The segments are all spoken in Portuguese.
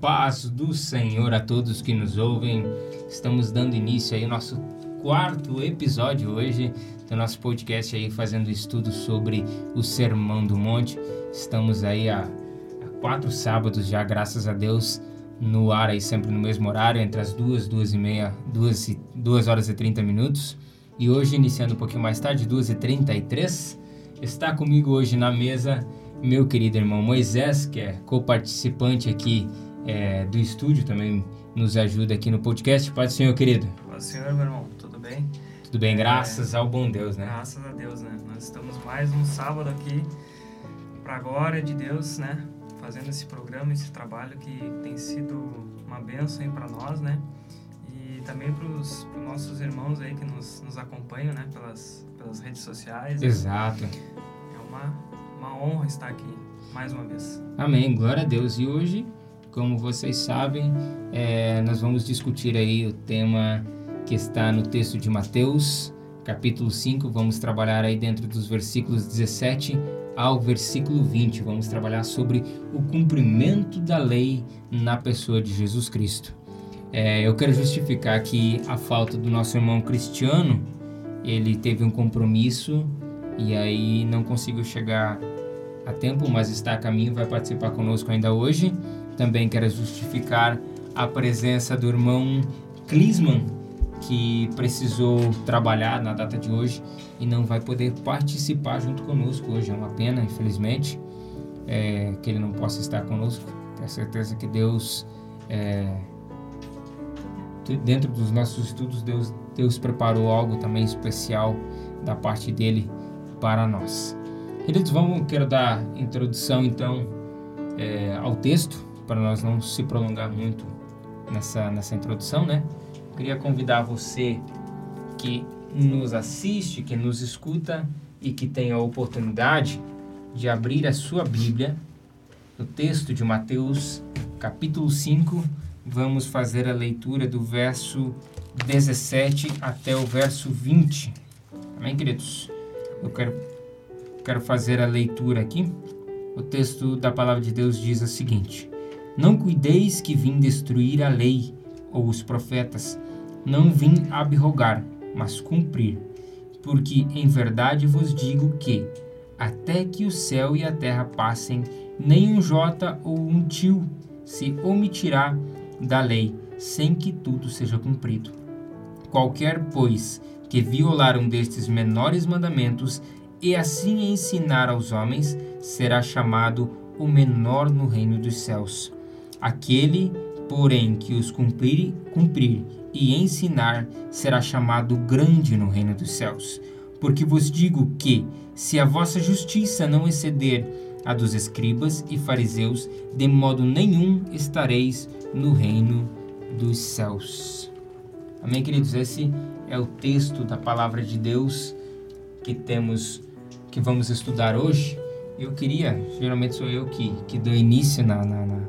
paz do Senhor a todos que nos ouvem. Estamos dando início aí ao nosso quarto episódio hoje do nosso podcast aí fazendo estudo sobre o Sermão do Monte. Estamos aí há, quatro sábados já, graças a Deus, no ar aí sempre no mesmo horário, entre as duas, duas e meia, duas, e, duas horas e trinta minutos. E hoje, iniciando um pouquinho mais tarde, duas e trinta e três, está comigo hoje na mesa meu querido irmão Moisés, que é co-participante aqui é, do estúdio, também nos ajuda aqui no podcast. Paz do Senhor, querido. Paz do Senhor, meu irmão. Tudo bem? Tudo bem, graças é, ao bom Deus, né? Graças a Deus, né? Nós estamos mais um sábado aqui para a glória de Deus, né? Fazendo esse programa, esse trabalho que tem sido uma bênção para nós, né? E também para os nossos irmãos aí que nos, nos acompanham, né? Pelas, pelas redes sociais. Exato. É uma, uma honra estar aqui mais uma vez. Amém, glória a Deus. E hoje, como vocês sabem, é, nós vamos discutir aí o tema que está no texto de Mateus, capítulo 5. Vamos trabalhar aí dentro dos versículos 17 ao versículo 20. Vamos trabalhar sobre o cumprimento da lei na pessoa de Jesus Cristo. É, eu quero justificar aqui a falta do nosso irmão Cristiano. Ele teve um compromisso e aí não conseguiu chegar a tempo, mas está a caminho, vai participar conosco ainda hoje. Também quero justificar a presença do irmão Klisman, que precisou trabalhar na data de hoje e não vai poder participar junto conosco hoje. É uma pena, infelizmente, é, que ele não possa estar conosco. Tenho certeza que Deus, é, dentro dos nossos estudos, Deus, Deus preparou algo também especial da parte dele para nós. Queridos, vamos, quero dar introdução então é, ao texto, para nós não se prolongar muito nessa, nessa introdução, né? Queria convidar você que nos assiste, que nos escuta e que tem a oportunidade de abrir a sua Bíblia, no texto de Mateus, capítulo 5, vamos fazer a leitura do verso 17 até o verso 20. Amém, queridos? Eu quero, quero fazer a leitura aqui. O texto da palavra de Deus diz o seguinte: Não cuideis que vim destruir a lei ou os profetas, não vim abrogar, mas cumprir. Porque em verdade vos digo que, até que o céu e a terra passem, nem um jota ou um tio se omitirá da lei, sem que tudo seja cumprido. Qualquer, pois, que violar um destes menores mandamentos e assim ensinar aos homens, será chamado o menor no reino dos céus. Aquele, porém, que os cumprir, cumprir e ensinar, será chamado grande no reino dos céus. Porque vos digo que, se a vossa justiça não exceder a dos escribas e fariseus, de modo nenhum estareis no reino dos céus. Amém, queridos? Esse é o texto da palavra de Deus que temos, que vamos estudar hoje. Eu queria, geralmente sou eu que, que dou início na, na, na,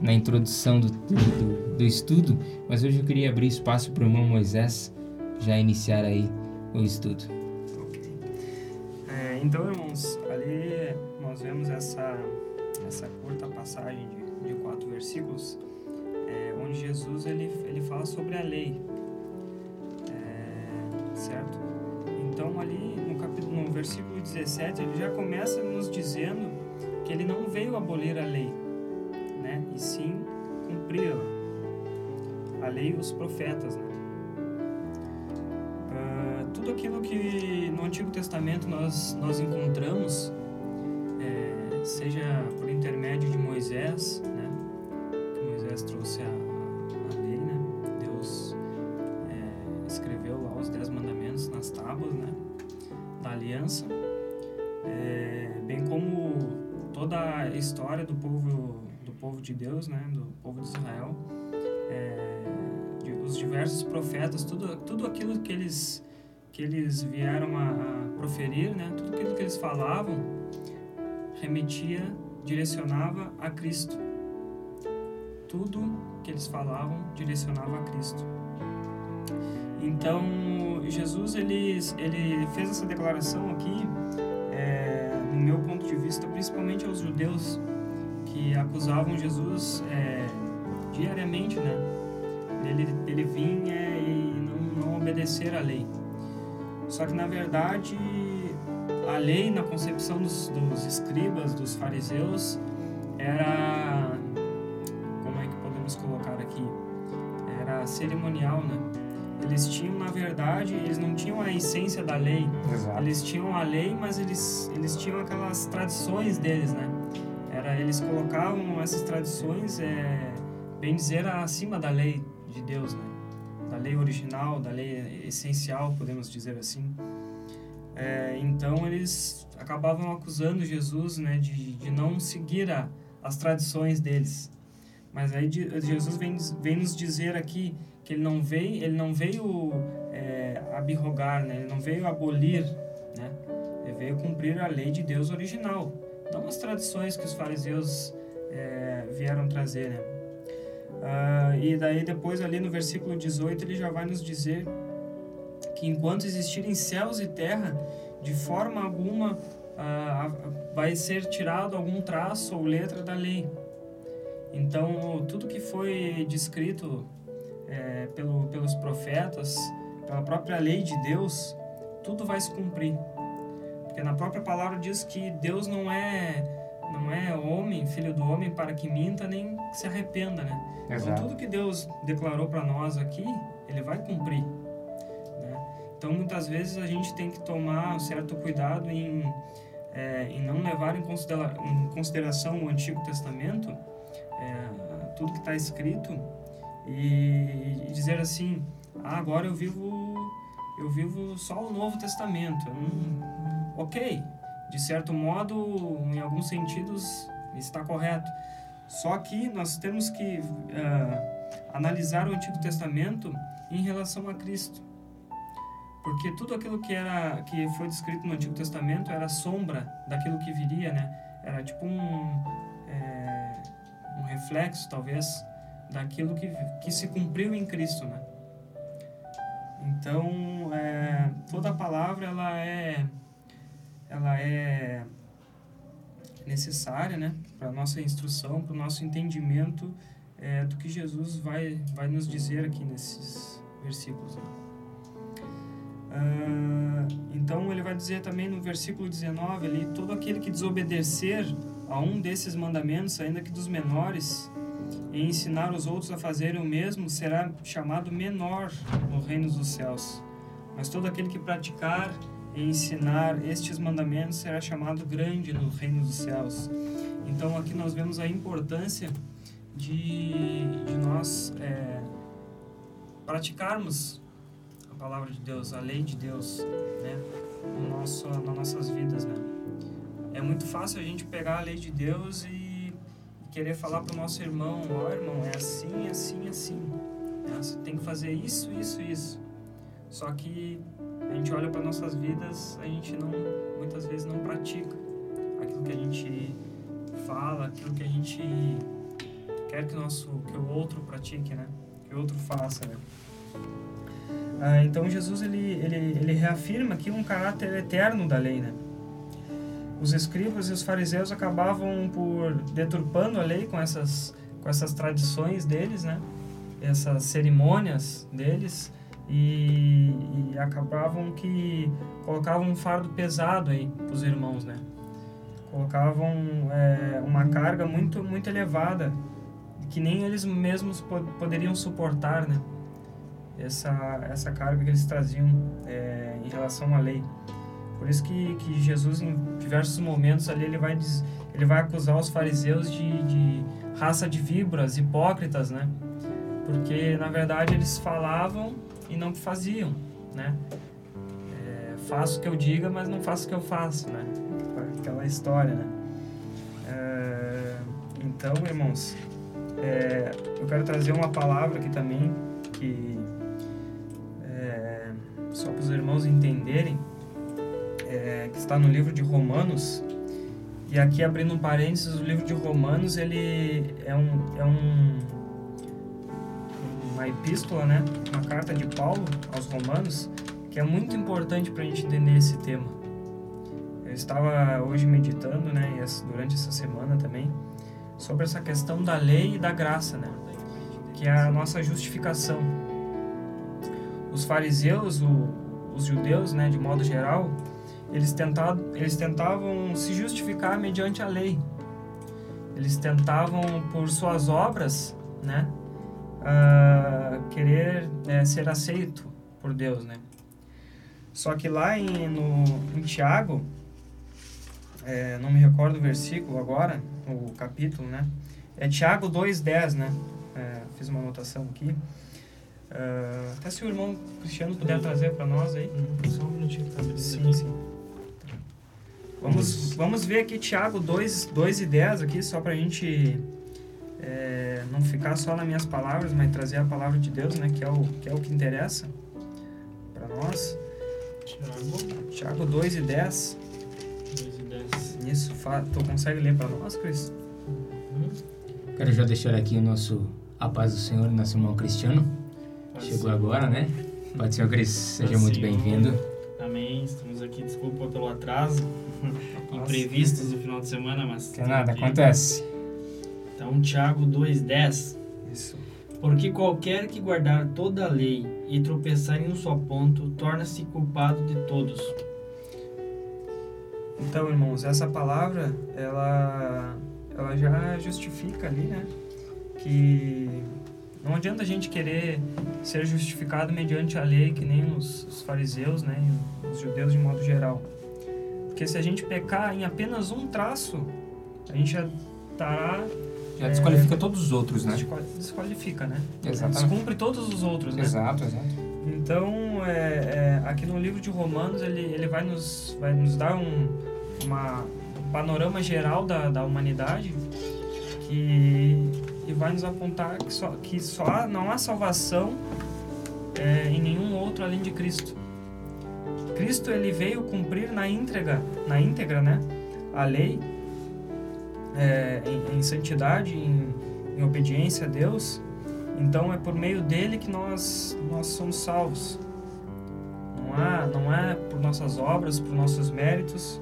na introdução do, do, do, estudo, mas hoje eu queria abrir espaço para o irmão Moisés já iniciar aí o estudo. É, então, irmãos, ali nós vemos essa, essa curta passagem de, de quatro versículos, é, onde Jesus ele, ele fala sobre a lei, certo? Então ali no capítulo, no versículo 17, ele já começa nos dizendo que ele não veio abolir a lei, né? E sim cumpri-la. A lei e os profetas, né? Uh, tudo aquilo que no Antigo Testamento nós nós encontramos, é, seja por intermédio de Moisés, né? Que Moisés trouxe a tábuas né, da aliança, é, bem como toda a história do povo do povo de Deus, né, do povo de Israel, é, de, os diversos profetas, tudo tudo aquilo que eles que eles vieram a, a proferir, né, tudo aquilo que eles falavam remetia, direcionava a Cristo. Tudo que eles falavam direcionava a Cristo. Então, Jesus ele, ele fez essa declaração aqui, é, no meu ponto de vista, principalmente aos judeus que acusavam Jesus é, diariamente, né? Ele, ele vinha e não, não obedecer à lei. Só que na verdade a lei na concepção dos, dos escribas, dos fariseus, era como é que podemos colocar aqui? Era cerimonial, né? Eles tinham, na verdade, eles não tinham a essência da lei. Exato. Eles tinham a lei, mas eles, eles tinham aquelas tradições deles, né? Eles colocavam essas tradições, é, bem dizer, acima da lei de Deus, né? Da lei original, da lei essencial, podemos dizer assim. É, então eles acabavam acusando Jesus, né, de, de não seguir a, as tradições deles. Mas aí Jesus vem, vem nos dizer aqui que ele não veio, ele não veio é, abrogar, né? Ele não veio abolir, né? Ele veio cumprir a lei de Deus original, não as tradições que os fariseus é, vieram trazer, né? Ah, e daí depois ali no versículo 18 ele já vai nos dizer que enquanto existirem céus e terra, de forma alguma ah, vai ser tirado algum traço ou letra da lei. Então, tudo que foi descrito é, pelo, pelos profetas, pela própria lei de Deus, tudo vai se cumprir. Porque na própria palavra diz que Deus não é não é homem, filho do homem, para que minta nem se arrependa, né? Então, Exato. Então tudo que Deus declarou para nós aqui, Ele vai cumprir. Né? Então muitas vezes a gente tem que tomar um certo cuidado em, é, em não levar em, considera em consideração o Antigo Testamento, é, tudo que está escrito, e, dizer assim, ah, agora eu vivo eu vivo só o Novo Testamento. Hum, ok, de certo modo, em alguns sentidos, está correto. Só que nós temos que uh, analisar o Antigo Testamento em relação a Cristo. Porque tudo aquilo que era que foi descrito no Antigo Testamento era sombra daquilo que viria, né? Era tipo um, é, um reflexo, talvez, daquilo que, que se cumpriu em Cristo, né? Então, é, toda a palavra ela é ela é necessária, né, para nossa instrução, para o nosso entendimento é, do que Jesus vai vai nos dizer aqui nesses versículos. Né? Ah, então ele vai dizer também no versículo 19 ali, todo aquele que desobedecer a um desses mandamentos, ainda que dos menores, e ensinar os outros a fazerem o mesmo, será chamado menor no reino dos céus. Mas todo aquele que praticar e ensinar estes mandamentos será chamado grande no reino dos céus. Então aqui nós vemos a importância de, de nós é, praticarmos a palavra de Deus, a lei de Deus, né, no nosso, nas nossas vidas, né. É muito fácil a gente pegar a lei de Deus e querer falar para o nosso irmão, ó oh, irmão, é assim, assim, assim. É, você tem que fazer isso, isso, isso. Só que a gente olha para nossas vidas, a gente não, muitas vezes não pratica aquilo que a gente fala, aquilo que a gente quer que o nosso, que o outro pratique, né? Que o outro faça, né? Ah, então Jesus ele, ele, ele reafirma aqui um caráter eterno da lei, né? os escribas e os fariseus acabavam por deturpando a lei com essas com essas tradições deles, né? Essas cerimônias deles e, e acabavam que colocavam um fardo pesado aí para os irmãos, né? Colocavam é, uma carga muito muito elevada que nem eles mesmos poderiam suportar, né? Essa essa carga que eles traziam é, em relação à lei. Por isso que, que Jesus, em diversos momentos ali, ele vai, ele vai acusar os fariseus de, de raça de víboras, hipócritas, né? Porque, na verdade, eles falavam e não faziam, né? É, faço o que eu diga, mas não faço o que eu faço, né? Aquela história, né? É, então, irmãos, é, eu quero trazer uma palavra aqui também que é, só para os irmãos entenderem é, que está no livro de Romanos. E aqui, abrindo um parênteses, o livro de Romanos ele é, um, é um, uma epístola, né? uma carta de Paulo aos Romanos, que é muito importante para a gente entender esse tema. Eu estava hoje meditando, né, durante essa semana também, sobre essa questão da lei e da graça, né? que é a nossa justificação. Os fariseus, o, os judeus, né, de modo geral, eles tentavam, eles tentavam se justificar mediante a lei. Eles tentavam, por suas obras, né, uh, querer é, ser aceito por Deus, né. Só que lá em, no, em Tiago, é, não me recordo o versículo agora, o capítulo, né, é Tiago 2,10, né, é, fiz uma anotação aqui. Uh, até se o irmão Cristiano puder trazer para nós aí. Só um minutinho tá Sim, sim. Vamos, vamos ver aqui Tiago 2, 2 e 10 aqui, só para a gente é, não ficar só nas minhas palavras, mas trazer a palavra de Deus, né, que é o que, é o que interessa para nós. Tiago. Tiago 2 e 10. 2 e 10. Isso, tu consegue ler para nós, Cris? Uhum. Quero já deixar aqui o nosso A Paz do Senhor, nosso irmão Cristiano. Chegou agora, né? Pode ser, Cris, seja muito bem-vindo. Amém, estamos aqui, desculpa pelo atraso, imprevistos do final de semana, mas... Que nada, aqui. acontece. Então, Tiago 2,10. Isso. Porque qualquer que guardar toda a lei e tropeçar em um só ponto, torna-se culpado de todos. Então, irmãos, essa palavra, ela, ela já justifica ali, né? Que não adianta a gente querer ser justificado mediante a lei, que nem os, os fariseus, né, os judeus de modo geral. Porque se a gente pecar em apenas um traço, a gente já estará já desqualifica é, todos os outros, né? Desqualifica, né? Exatamente. Descumpre todos os outros, né? Exato, exato. Então, é, é, aqui no livro de Romanos, ele, ele vai, nos, vai nos dar um, uma, um panorama geral da, da humanidade que e vai nos apontar que só, que só não há salvação é, em nenhum outro além de Cristo. Cristo ele veio cumprir na íntegra, na íntegra, né, a lei é, em, em, santidade, em, em obediência a Deus. Então é por meio dele que nós nós somos salvos. Não há, não é por nossas obras, por nossos méritos,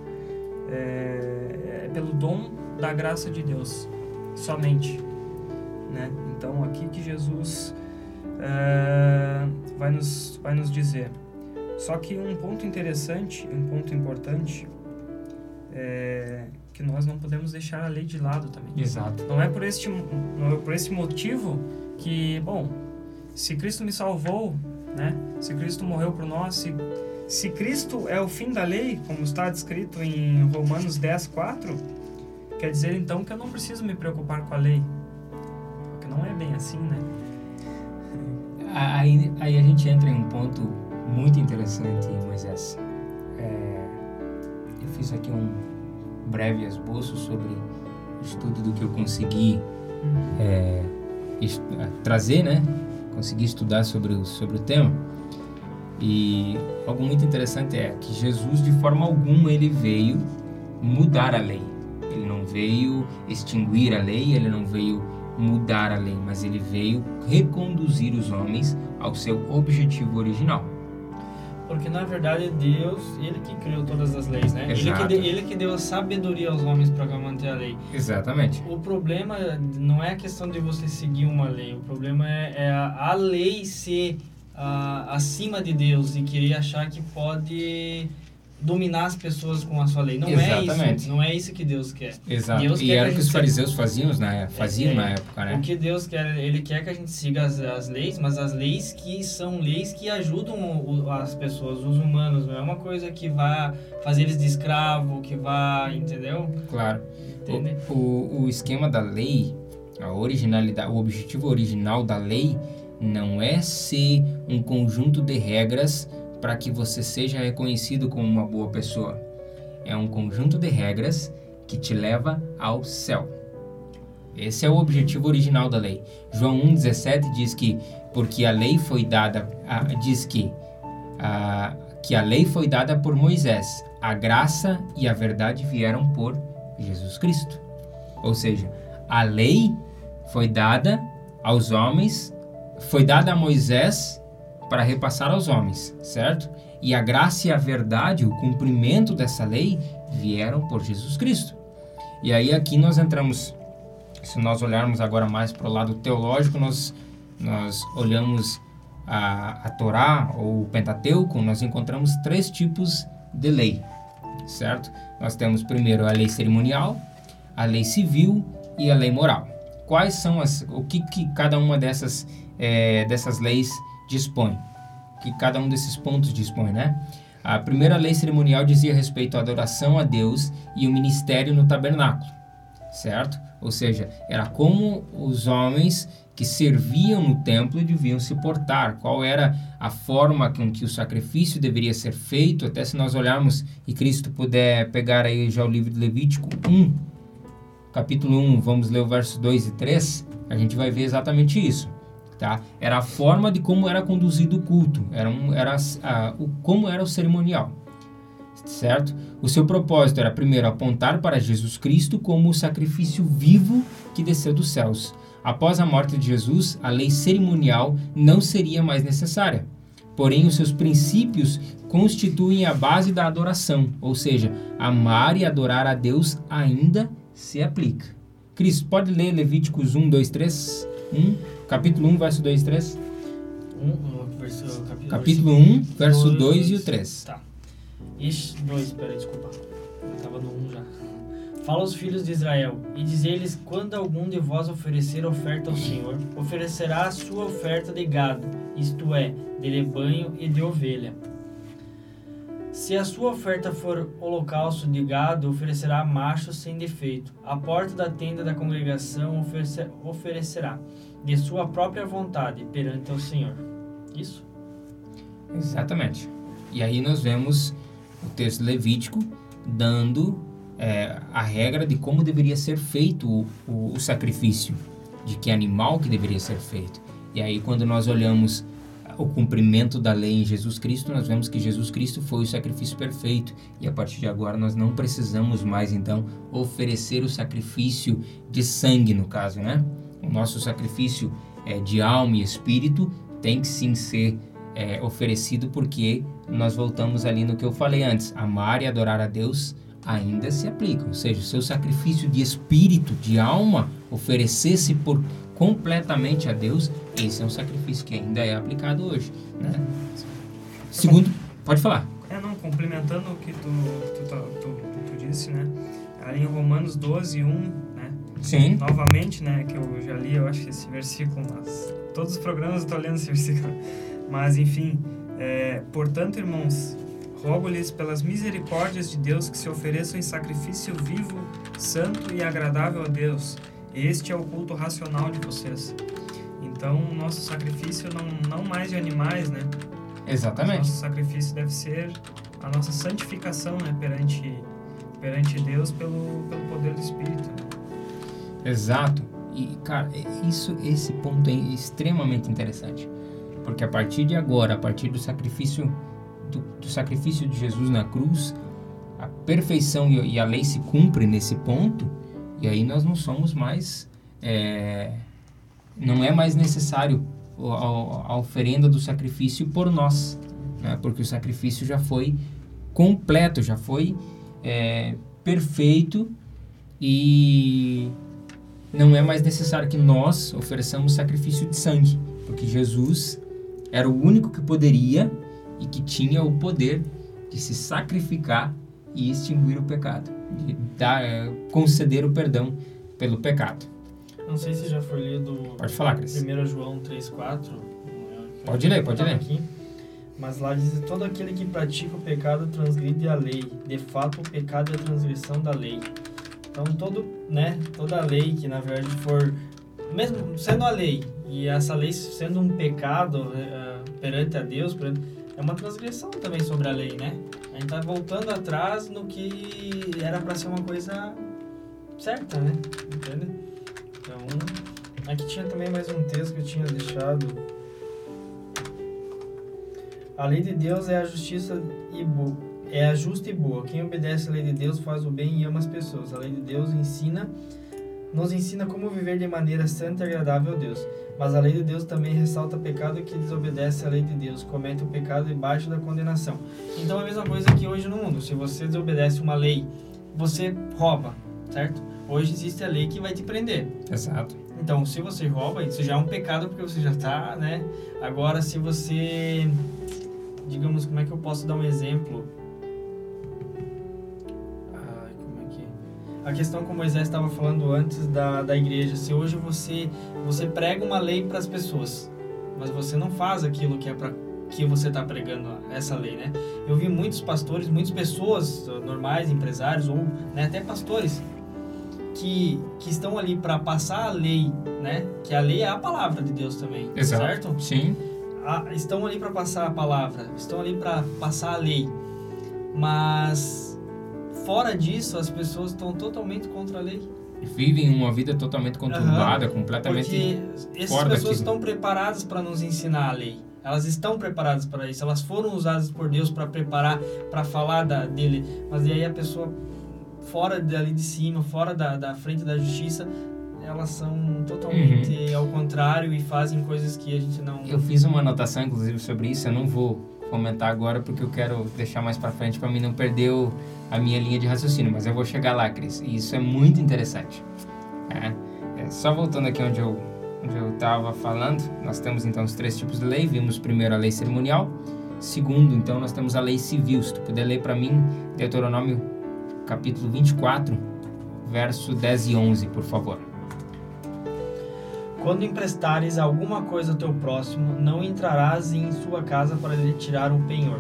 é, é pelo dom da graça de Deus somente né? Então aqui que Jesus é, vai, nos, vai nos dizer. Só que um ponto interessante, um ponto importante é que nós não podemos deixar a lei de lado também. Exato. Não é por este, não é por esse motivo que, bom, se Cristo me salvou, né? Se Cristo morreu por nós, se, se Cristo é o fim da lei, como está descrito em Romanos 10, 4, quer dizer então que eu não preciso me preocupar com a lei não é bem assim, né? Aí, aí a gente entra em um ponto muito interessante, Moisés. É, eu fiz aqui um breve esboço sobre o estudo do que eu consegui é, trazer, né? Consegui estudar sobre o, sobre o tema. E algo muito interessante é que Jesus, de forma alguma, ele veio mudar a lei. Ele não veio extinguir a lei, ele não veio mudar a lei, mas ele veio reconduzir os homens ao seu objetivo original. Porque na verdade Deus, ele que criou todas as leis, né? Ele que, de, ele que deu a sabedoria aos homens para manter a lei. Exatamente. O problema não é a questão de você seguir uma lei, o problema é, é a, a, lei ser a, acima de Deus e querer achar que pode dominar as pessoas com a sua lei. Não Exatamente. é isso. Não é isso que Deus quer. Exato. Deus e era o que os fariseus faziam na, faziam é, na época, né? O que Deus quer, ele quer que a gente siga as, as leis, mas as leis que são leis que ajudam o, as pessoas, os humanos. Não é uma coisa que vai fazer eles de escravo, que vai, entendeu? Claro. O, o, o esquema da lei, a originalidade, o objetivo original da lei não é ser um conjunto de regras para que você seja reconhecido como uma boa pessoa. É um conjunto de regras que te leva ao céu. Esse é o objetivo original da lei. João 1,17 diz que porque a lei foi dada, diz que, que a lei foi dada por Moisés, a graça e a verdade vieram por Jesus Cristo. Ou seja, a lei foi dada aos homens, foi dada a Moisés para repassar aos homens, certo? E a graça e a verdade, o cumprimento dessa lei, vieram por Jesus Cristo. E aí aqui nós entramos, se nós olharmos agora mais para o lado teológico, nós nós olhamos a, a Torá ou o Pentateuco, nós encontramos três tipos de lei, certo? Nós temos primeiro a lei cerimonial, a lei civil e a lei moral. Quais são as, o que, que cada uma dessas, é, dessas leis dispõe? Que cada um desses pontos dispõe, né? A primeira lei cerimonial dizia respeito à adoração a Deus e o ministério no tabernáculo, certo? Ou seja, era como os homens que serviam no templo deviam se portar, qual era a forma com que o sacrifício deveria ser feito, até se nós olharmos e Cristo puder pegar aí já o livro de Levítico 1, capítulo 1, vamos ler o verso 2 e 3, a gente vai ver exatamente isso. Tá? Era a forma de como era conduzido o culto, era, um, era o, como era o cerimonial, certo? O seu propósito era primeiro apontar para Jesus Cristo como o sacrifício vivo que desceu dos céus, Após a morte de Jesus, a lei cerimonial não seria mais necessária. Porém, os seus princípios constituem a base da adoração, ou seja, amar e adorar a Deus ainda se aplica. Cris, pode ler Levíticos 1, 2, 3? 1, capítulo 1, verso 2 e 3? 1, verso, capítulo, capítulo 1, verso 2, 2 e o 3. Tá. Ixi, 2, peraí, desculpa. Eu estava no 1 já. Fala aos filhos de Israel, e diz-lhes: Quando algum de vós oferecer oferta ao Senhor, oferecerá a sua oferta de gado, isto é, de rebanho e de ovelha. Se a sua oferta for holocausto de gado, oferecerá macho sem defeito. A porta da tenda da congregação oferecerá, de sua própria vontade, perante o Senhor. Isso? Exatamente. E aí nós vemos o texto levítico dando é, a regra de como deveria ser feito o, o, o, sacrifício, de que animal que deveria ser feito. E aí, quando nós olhamos o cumprimento da lei em Jesus Cristo, nós vemos que Jesus Cristo foi o sacrifício perfeito. E a partir de agora, nós não precisamos mais, então, oferecer o sacrifício de sangue, no caso, né? O nosso sacrifício é, de alma e espírito tem que sim ser é, oferecido porque nós voltamos ali no que eu falei antes: amar e adorar a Deus ainda se aplicam. Ou seja, o seu sacrifício de espírito, de alma, oferecer-se por completamente a Deus, esse é um sacrifício que ainda é aplicado hoje. Né? Segundo, pode falar. É, não, complementando o que tu, tu, tu, tu, disse, né? Ali em Romanos 12, 1, né? Sim. Novamente, né? Que eu já li, eu acho, esse versículo, mas todos os programas eu estou lendo esse versículo. Mas, enfim, é, portanto, irmãos, Rogo-lhes pelas misericórdias de Deus que se ofereçam em sacrifício vivo, santo e agradável a Deus. Este é o culto racional de vocês. Então, o nosso sacrifício não, não mais de animais, né? Exatamente. Nosso sacrifício deve ser a nossa santificação, né? Perante, perante Deus pelo, pelo poder do Espírito. Né? Exato. E, cara, isso, esse ponto é extremamente interessante. Porque a partir de agora, a partir do sacrifício do, do sacrifício de Jesus na cruz, a perfeição e, e, a lei se cumpre nesse ponto, e aí nós não somos mais. É, não é mais necessário a, a, oferenda do sacrifício por nós, né? porque o sacrifício já foi completo, já foi é, perfeito e não é mais necessário que nós ofereçamos sacrifício de sangue, porque Jesus era o único que poderia e que tinha o poder de se sacrificar e extinguir o pecado, de dar, eh, conceder o perdão pelo pecado. Não sei se já foi lido. Pode falar, Cris. 1 João 3,4. Pode ler, pode ler. Aqui, mas lá diz: todo aquele que pratica o pecado transgride a lei. De fato, o pecado é a transgressão da lei. Então, todo, né, toda lei que na verdade for, mesmo sendo a lei, e essa lei sendo um pecado uh, perante a Deus, perante, é uma transgressão também sobre a lei, né? A gente tá voltando atrás no que era para ser uma coisa certa, né? Entende? Então, aqui tinha também mais um texto que eu tinha deixado. A lei de Deus é a justiça e boa, é a justa e boa. Quem obedece à lei de Deus faz o bem e ama as pessoas. A lei de Deus ensina nos ensina como viver de maneira santa e agradável a Deus. Mas a lei de Deus também ressalta pecado que desobedece à lei de Deus, comete o pecado debaixo da condenação. Então é a mesma coisa que hoje no mundo. Se você desobedece uma lei, você rouba, certo? Hoje existe a lei que vai te prender. Exato. Então, se você rouba, isso já é um pecado porque você já está, né? Agora, se você, digamos, como é que eu posso dar um exemplo? A questão como Moisés estava falando antes da, da igreja, se hoje você você prega uma lei para as pessoas, mas você não faz aquilo que é para que você está pregando essa lei, né? Eu vi muitos pastores, muitas pessoas normais, empresários ou né, até pastores que, que estão ali para passar a lei, né? Que a lei é a palavra de Deus também, Exato. certo? Sim. A, estão ali para passar a palavra, estão ali para passar a lei, mas fora disso as pessoas estão totalmente contra a lei. Vivem uma vida totalmente conturbada, completamente. Porque essas pessoas daquilo. estão preparadas para nos ensinar a lei. Elas estão preparadas para isso. Elas foram usadas por Deus para preparar, para falar da, dele. Mas e aí a pessoa fora dali de cima, fora da, da frente da justiça, elas são totalmente ao contrário e fazem coisas que a gente não. Eu fiz uma anotação, inclusive, sobre isso. Eu não vou comentar agora porque eu quero deixar mais para frente para mim não perder o, a minha linha de raciocínio. Mas eu vou chegar lá, Cris. E isso é muito interessante. É, é, só voltando aqui onde eu onde eu estava falando, nós temos então os três tipos de lei. Vimos primeiro a lei cerimonial. Segundo, então, nós temos a lei civil. Se tu puder ler para mim, Deuteronômio capítulo 24, verso 10 e 11, por favor. Quando emprestares alguma coisa ao teu próximo, não entrarás em sua casa para lhe tirar um penhor.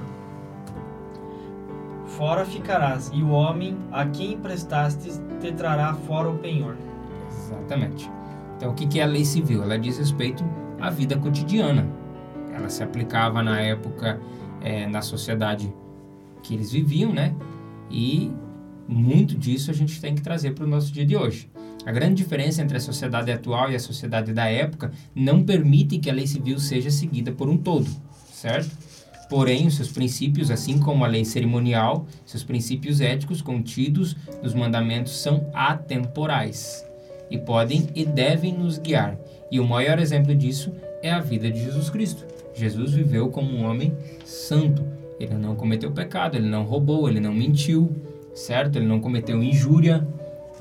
Fora ficarás, e o homem a quem emprestaste te trará fora o penhor. Exatamente. Então, o que é a lei civil? Ela diz respeito à vida cotidiana. Ela se aplicava na época, eh, na sociedade que eles viviam, né? E muito disso a gente tem que trazer para o nosso dia de hoje. A grande diferença entre a sociedade atual e a sociedade da época não permite que a lei civil seja seguida por um todo, certo? Porém, os seus princípios, assim como a lei cerimonial, seus princípios éticos contidos nos mandamentos são atemporais e podem e devem nos guiar. E o maior exemplo disso é a vida de Jesus Cristo. Jesus viveu como um homem santo. Ele não cometeu pecado, ele não roubou, ele não mentiu, certo? Ele não cometeu injúria.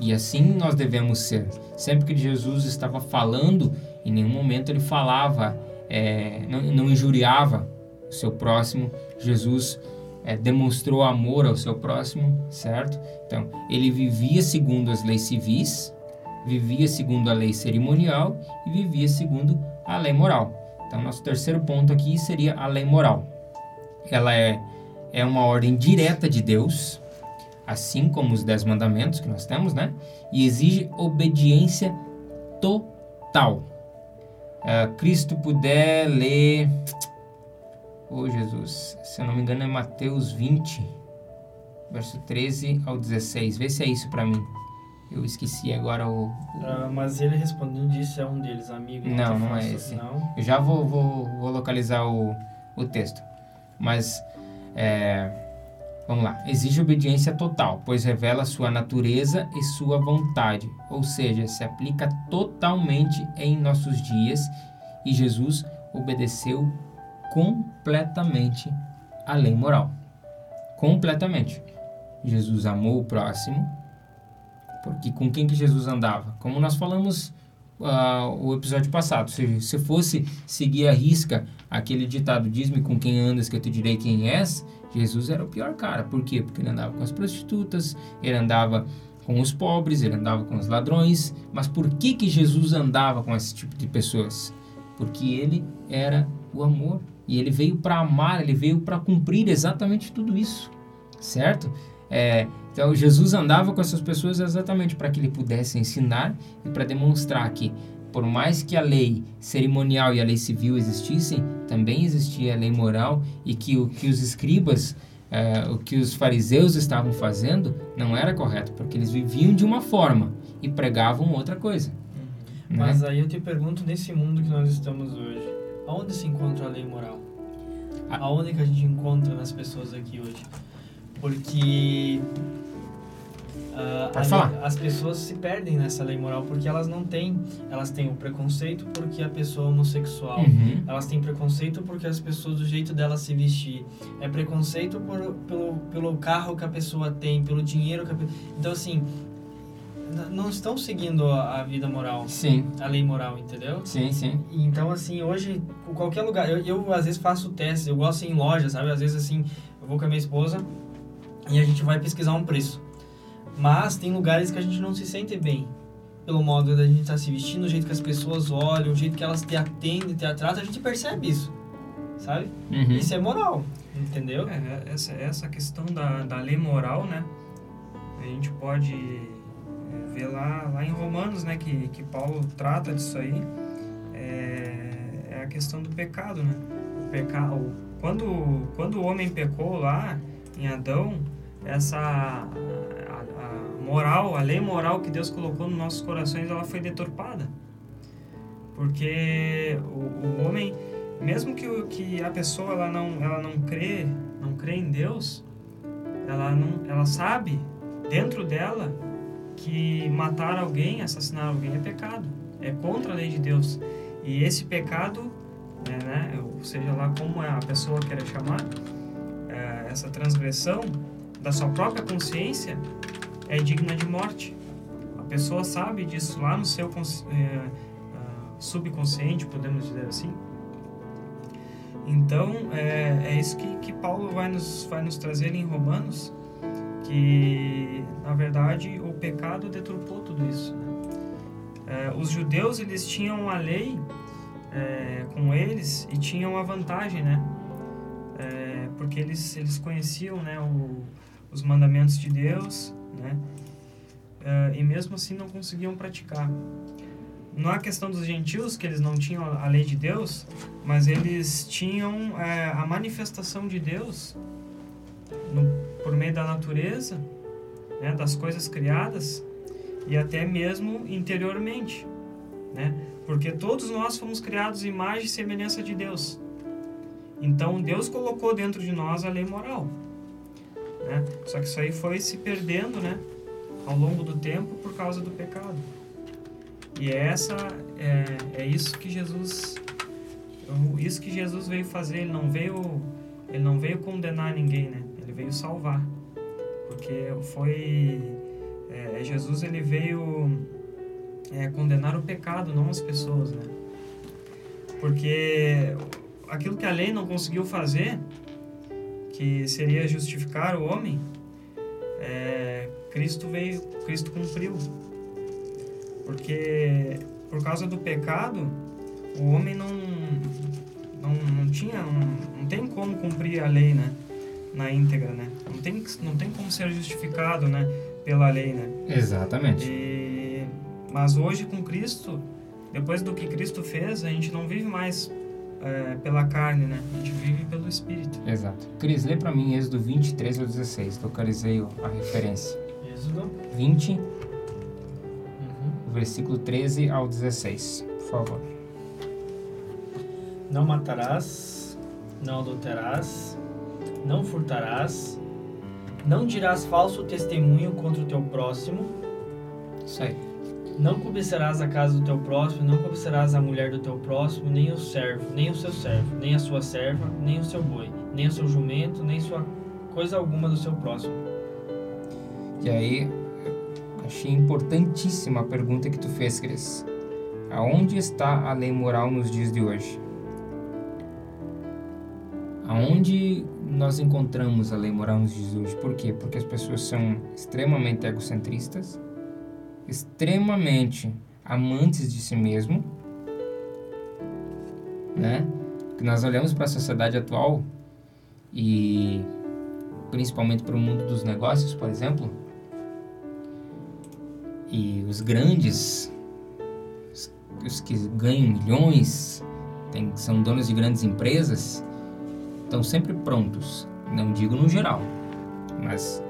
E assim nós devemos ser. Sempre que Jesus estava falando, em nenhum momento ele falava, é, não, não injuriava o seu próximo. Jesus é, demonstrou amor ao seu próximo, certo? Então, ele vivia segundo as leis civis, vivia segundo a lei cerimonial e vivia segundo a lei moral. Então, nosso terceiro ponto aqui seria a lei moral. Ela é, é uma ordem direta de Deus, assim como os dez mandamentos que nós temos, né? E exige obediência total. É, Cristo puder ler. Oh Jesus, se eu não me engano é Mateus 20, verso 13 ao 16. Vê se é isso para mim. Eu esqueci agora o. Ah, mas ele respondendo disse é um deles, amigo. Não, não é esse. Não. Eu já vou, vou, vou localizar o, o texto. Mas, é, vamos lá. Exige obediência total, pois revela sua natureza e sua vontade. Ou seja, se aplica totalmente em nossos dias e Jesus obedeceu completamente a lei moral. Completamente. Jesus amou o próximo, porque com quem que Jesus andava? Como nós falamos ah, o episódio passado, se, se fosse seguir a risca aquele ditado, diz-me com quem andas que eu te direi quem és, Jesus era o pior cara. Por quê? Porque ele andava com as prostitutas, ele andava com os pobres, ele andava com os ladrões. Mas por que que Jesus andava com esse tipo de pessoas? Porque ele era o amor e ele veio para amar, ele veio para cumprir exatamente tudo isso, certo? É, então Jesus andava com essas pessoas exatamente para que ele pudesse ensinar e para demonstrar que por mais que a lei cerimonial e a lei civil existissem, também existia a lei moral e que o que os escribas, eh, o que os fariseus estavam fazendo não era correto, porque eles viviam de uma forma e pregavam outra coisa. né? Mas aí eu te pergunto, nesse mundo que nós estamos hoje, aonde se encontra a lei moral? A- Aonde que a gente encontra nas pessoas aqui hoje? Porque ah, Pode falar. lei- as pessoas se perdem nessa lei moral porque elas não têm, elas têm o preconceito porque a pessoa é homossexual. Uhum. Elas têm preconceito porque as pessoas, do jeito dela se vestir. É preconceito por, pelo, pelo carro que a pessoa tem, pelo dinheiro que a pe... Então, assim, não estão seguindo a, vida moral, Sim, a lei moral, entendeu? sim, sim. Então, assim, hoje, qualquer lugar, eu, eu às vezes faço testes, eu gosto em loja, sabe? Às vezes, assim, eu vou com a minha esposa e a gente vai pesquisar um preço. Mas tem lugares que a gente não se sente bem. Pelo modo da gente estar se vestindo, o jeito que as pessoas olham, o jeito que elas te atendem, te tratam, a gente percebe isso, sabe? Uhum. Isso é moral, entendeu? É, essa, essa questão da, da lei moral, né? A gente pode é, ver lá, lá em Romanos, né? Que, que Paulo trata disso aí. É, é a questão do pecado, né? O pecado, quando, quando o homem pecou lá em Adão, essa moral, a lei moral que Deus colocou nos nossos corações, ela foi deturpada. Porque o, o homem mesmo que, o- que a pessoa ela não, ela não crê, não crê em Deus, ela não, ela sabe dentro dela que matar alguém, assassinar alguém é pecado, é contra a lei de Deus. E esse pecado, né, né, ou seja lá como a pessoa queira chamar, é, essa transgressão da sua própria consciência é digna de morte. A pessoa sabe disso lá no seu é, ah, subconsciente, podemos dizer assim. Então, é, é isso que, que Paulo vai nos, vai nos trazer em Romanos, que, na verdade, o pecado deturpou tudo isso. né? É, os judeus, eles tinham a lei é, com eles e tinham a vantagem, né? É, porque eles, eles conheciam né, o, os mandamentos de Deus, né? É, e mesmo assim não conseguiam praticar. Não é a questão dos gentios, que eles não tinham a lei de Deus, mas eles tinham é, a manifestação de Deus no, por meio da natureza, né, das coisas criadas e até mesmo interiormente, né? Porque todos nós fomos criados em imagem e semelhança de Deus. Então Deus colocou dentro de nós a lei moral, né? Só que isso aí foi se perdendo, né, ao longo do tempo por causa do pecado. E é essa é, é isso que Jesus isso que Jesus veio fazer, ele não veio ele não veio condenar ninguém, né? Ele veio salvar. Porque foi é, Jesus ele veio é, condenar o pecado, não as pessoas, né? Porque aquilo que a lei não conseguiu fazer, que seria justificar o homem, é, Cristo veio, Cristo cumpriu. Porque por causa do pecado, o homem não não, não tinha não, não tem como cumprir a lei, né? Na íntegra, né? Não tem não tem como ser justificado, né? Pela lei, né? Exatamente. E, mas hoje com Cristo, depois do que Cristo fez, a gente não vive mais é, pela carne, né? A gente vive pelo Espírito. Exato. Cris, lê pra mim Êxodo 23 ao 16. Localizei a referência. Êxodo. 20, Uhum. versículo 13 ao 16. Por favor. Não matarás, não adulterarás, não furtarás, não dirás falso testemunho contra o teu próximo, Isso aí. Não cobiçarás a casa do teu próximo, não cobiçarás a mulher do teu próximo, nem o servo, nem o seu servo, nem a sua serva, nem o seu boi, nem o seu jumento, nem sua coisa alguma do seu próximo. E aí, achei importantíssima a pergunta que tu fez, Cris. Aonde está a lei moral nos dias de hoje? Aonde nós encontramos a lei moral nos dias de hoje? Por quê? Porque as pessoas são extremamente egocentristas, extremamente amantes de si mesmo, né? Que nós olhamos para a sociedade atual e principalmente para o mundo dos negócios, por exemplo, e os grandes, os, que ganham milhões, tem, são donos de grandes empresas, estão sempre prontos. Não digo no geral, mas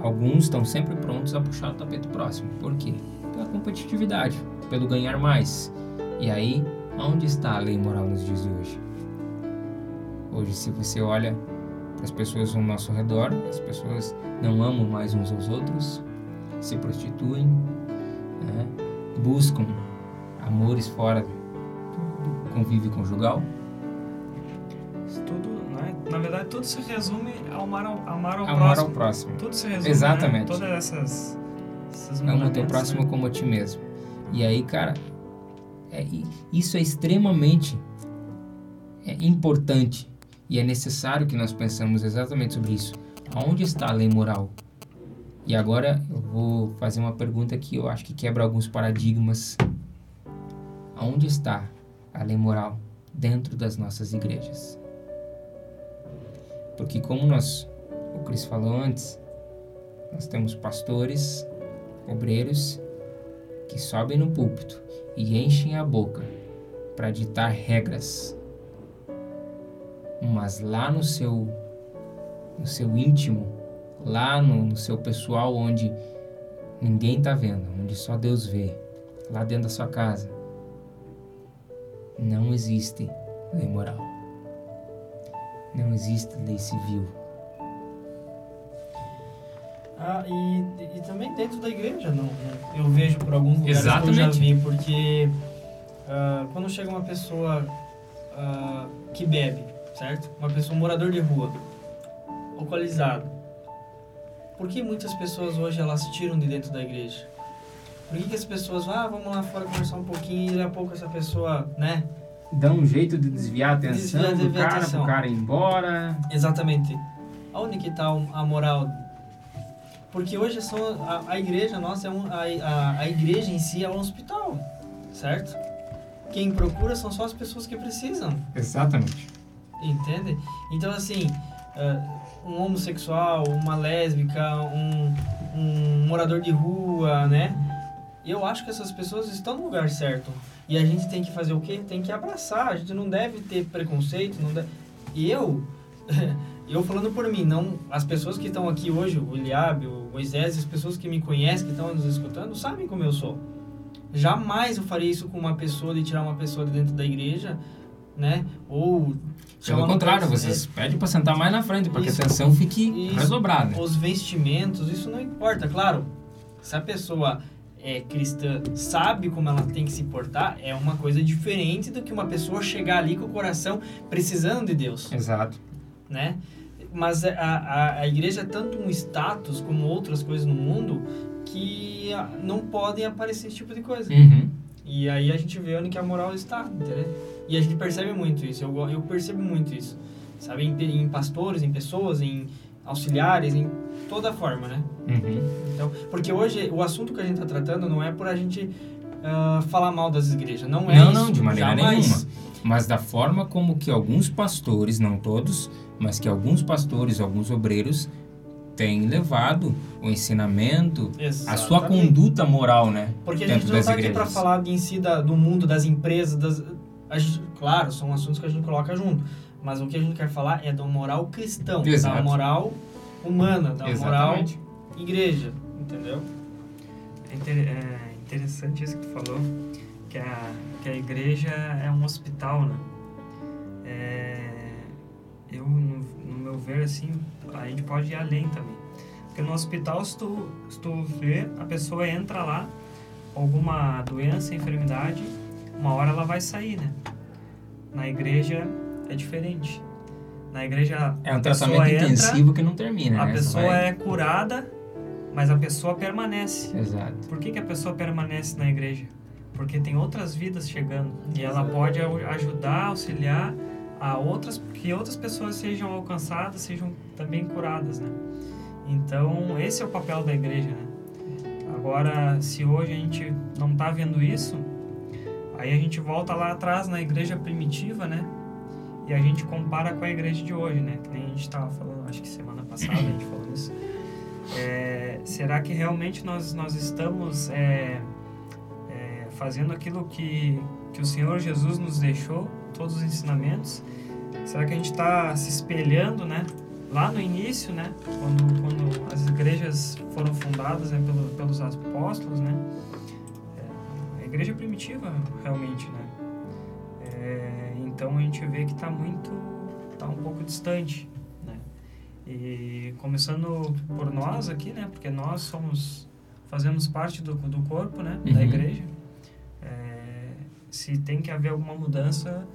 alguns estão sempre prontos a puxar o tapete próximo. Por quê? Pela competitividade, pelo ganhar mais. E aí, onde está a lei moral nos dias de hoje? Hoje, se você olha para as pessoas ao nosso redor, as pessoas não amam mais uns aos outros, se prostituem, né? buscam amores fora do convívio conjugal. Né? Na verdade, tudo se resume ao amar ao, amar ao Amar próximo. ao próximo. Tudo se resume, Exatamente. Né? Todas essas, essas Ama o teu próximo né? como a ti mesmo. E aí, cara, é- isso é extremamente é, importante e é necessário que nós pensamos exatamente sobre isso. Aonde está a lei moral? E agora eu vou fazer uma pergunta que eu acho que quebra alguns paradigmas. Aonde está a lei moral dentro das nossas igrejas? Porque como nós, o Cris falou antes, nós temos pastores, obreiros que sobem no púlpito e enchem a boca para ditar regras. Mas lá no seu no seu íntimo, lá no, no seu pessoal onde ninguém está vendo, onde só Deus vê, lá dentro da sua casa, não existe lei moral. Não existe lei civil. Ah, e, e também dentro da igreja, não, né? Eu vejo por alguns lugares que eu já Exatamente. vi, porque ah, quando chega uma pessoa ah, que bebe, certo? Uma pessoa, um morador de rua, alcoolizado. Por que muitas pessoas hoje elas tiram de dentro da igreja? Por que, que as pessoas vão, ah, vamos lá fora conversar um pouquinho e daqui a pouco essa pessoa, né? Dá um jeito de desviar a atenção Desviar- do desviar cara atenção. pro cara ir embora. Exatamente. Aonde que está a moral? Porque hoje são, a, a igreja nossa, é um, a, a, a igreja em si é um hospital, certo? Quem procura são só as pessoas que precisam, Exatamente. entende? Então, assim, ah, um homossexual, uma lésbica, um, um morador de rua, né? Eu acho que essas pessoas estão no lugar certo. E a gente tem que fazer o quê? Tem que abraçar. A gente não deve ter preconceito. Não deve... Eu, eu falando por mim, não as pessoas que estão aqui hoje, o Eliabe, o Moisés, as pessoas que me conhecem, que estão nos escutando, sabem como eu sou. Jamais eu faria isso com uma pessoa, de tirar uma pessoa de dentro da igreja, né? Ou... Pelo contrário, vocês pedem para sentar mais na frente, para que a atenção fique Isso. redobrada. os vestimentos, isso não importa. Claro, se a pessoa é cristã, sabe como ela tem que se portar, é uma coisa diferente do que uma pessoa chegar ali com o coração precisando de Deus, Exato. né? Mas a, a, a igreja é tanto um status como outras coisas no mundo que ah, não podem aparecer esse tipo de coisa. Uhum. E aí a gente vê onde que a moral está, entendeu? E a gente percebe muito isso, eu, eu percebo muito isso, sabe? Em, em pastores, em pessoas, em auxiliares, em toda forma, né? Uhum. Então, porque hoje o assunto que a gente está tratando não é por a gente ah, falar mal das igrejas, não é Não, isso. não, de maneira jamais. nenhuma. Mas da forma como que alguns pastores, não todos, mas que alguns pastores, alguns obreiros têm levado o ensinamento, a sua Exatamente. conduta moral, né? Porque a gente não está aqui para falar em si da, do mundo, das empresas, das, gente- claro, são assuntos que a gente coloca junto, mas o que a gente quer falar é da moral cristão, da Exato. moral humana, da moral Exatamente. igreja, entendeu? É inter- é interessante isso que tu falou, que a, que a igreja é um hospital, né? É, eu, no, no meu ver, assim, a gente pode ir além também. Porque no hospital, se tu, se tu vê, a pessoa entra lá, alguma doença, enfermidade, uma hora ela vai sair, né? Na igreja é diferente. Na igreja, É um tratamento entra, intensivo que não termina, a né? Pessoa vai- é curada, mas a pessoa permanece. Exato. Por que, que a pessoa permanece na igreja? Porque tem outras vidas chegando e ela pode ajudar, auxiliar a outras que outras pessoas sejam alcançadas, sejam também curadas, né? Então esse é o papel da igreja, né? Agora, se hoje a gente não está vendo isso, aí a gente volta lá atrás na igreja primitiva, né? E a gente compara com a igreja de hoje, né? Que nem a gente estava falando, acho que semana passada a gente falou isso. É, será que realmente nós, nós estamos é, é, fazendo aquilo que, que o Senhor Jesus nos deixou, todos os ensinamentos? Será que a gente está se espelhando, né? Lá no início, né? Quando, quando as igrejas foram fundadas né, pelo, pelos apóstolos, né? É, a igreja primitiva, realmente, né? É, então a gente vê que está muito, está um pouco distante, né? E começando por nós aqui, né? Porque nós somos, fazemos parte do, do corpo, né? Da Uhum. igreja. É, se tem que haver alguma mudança,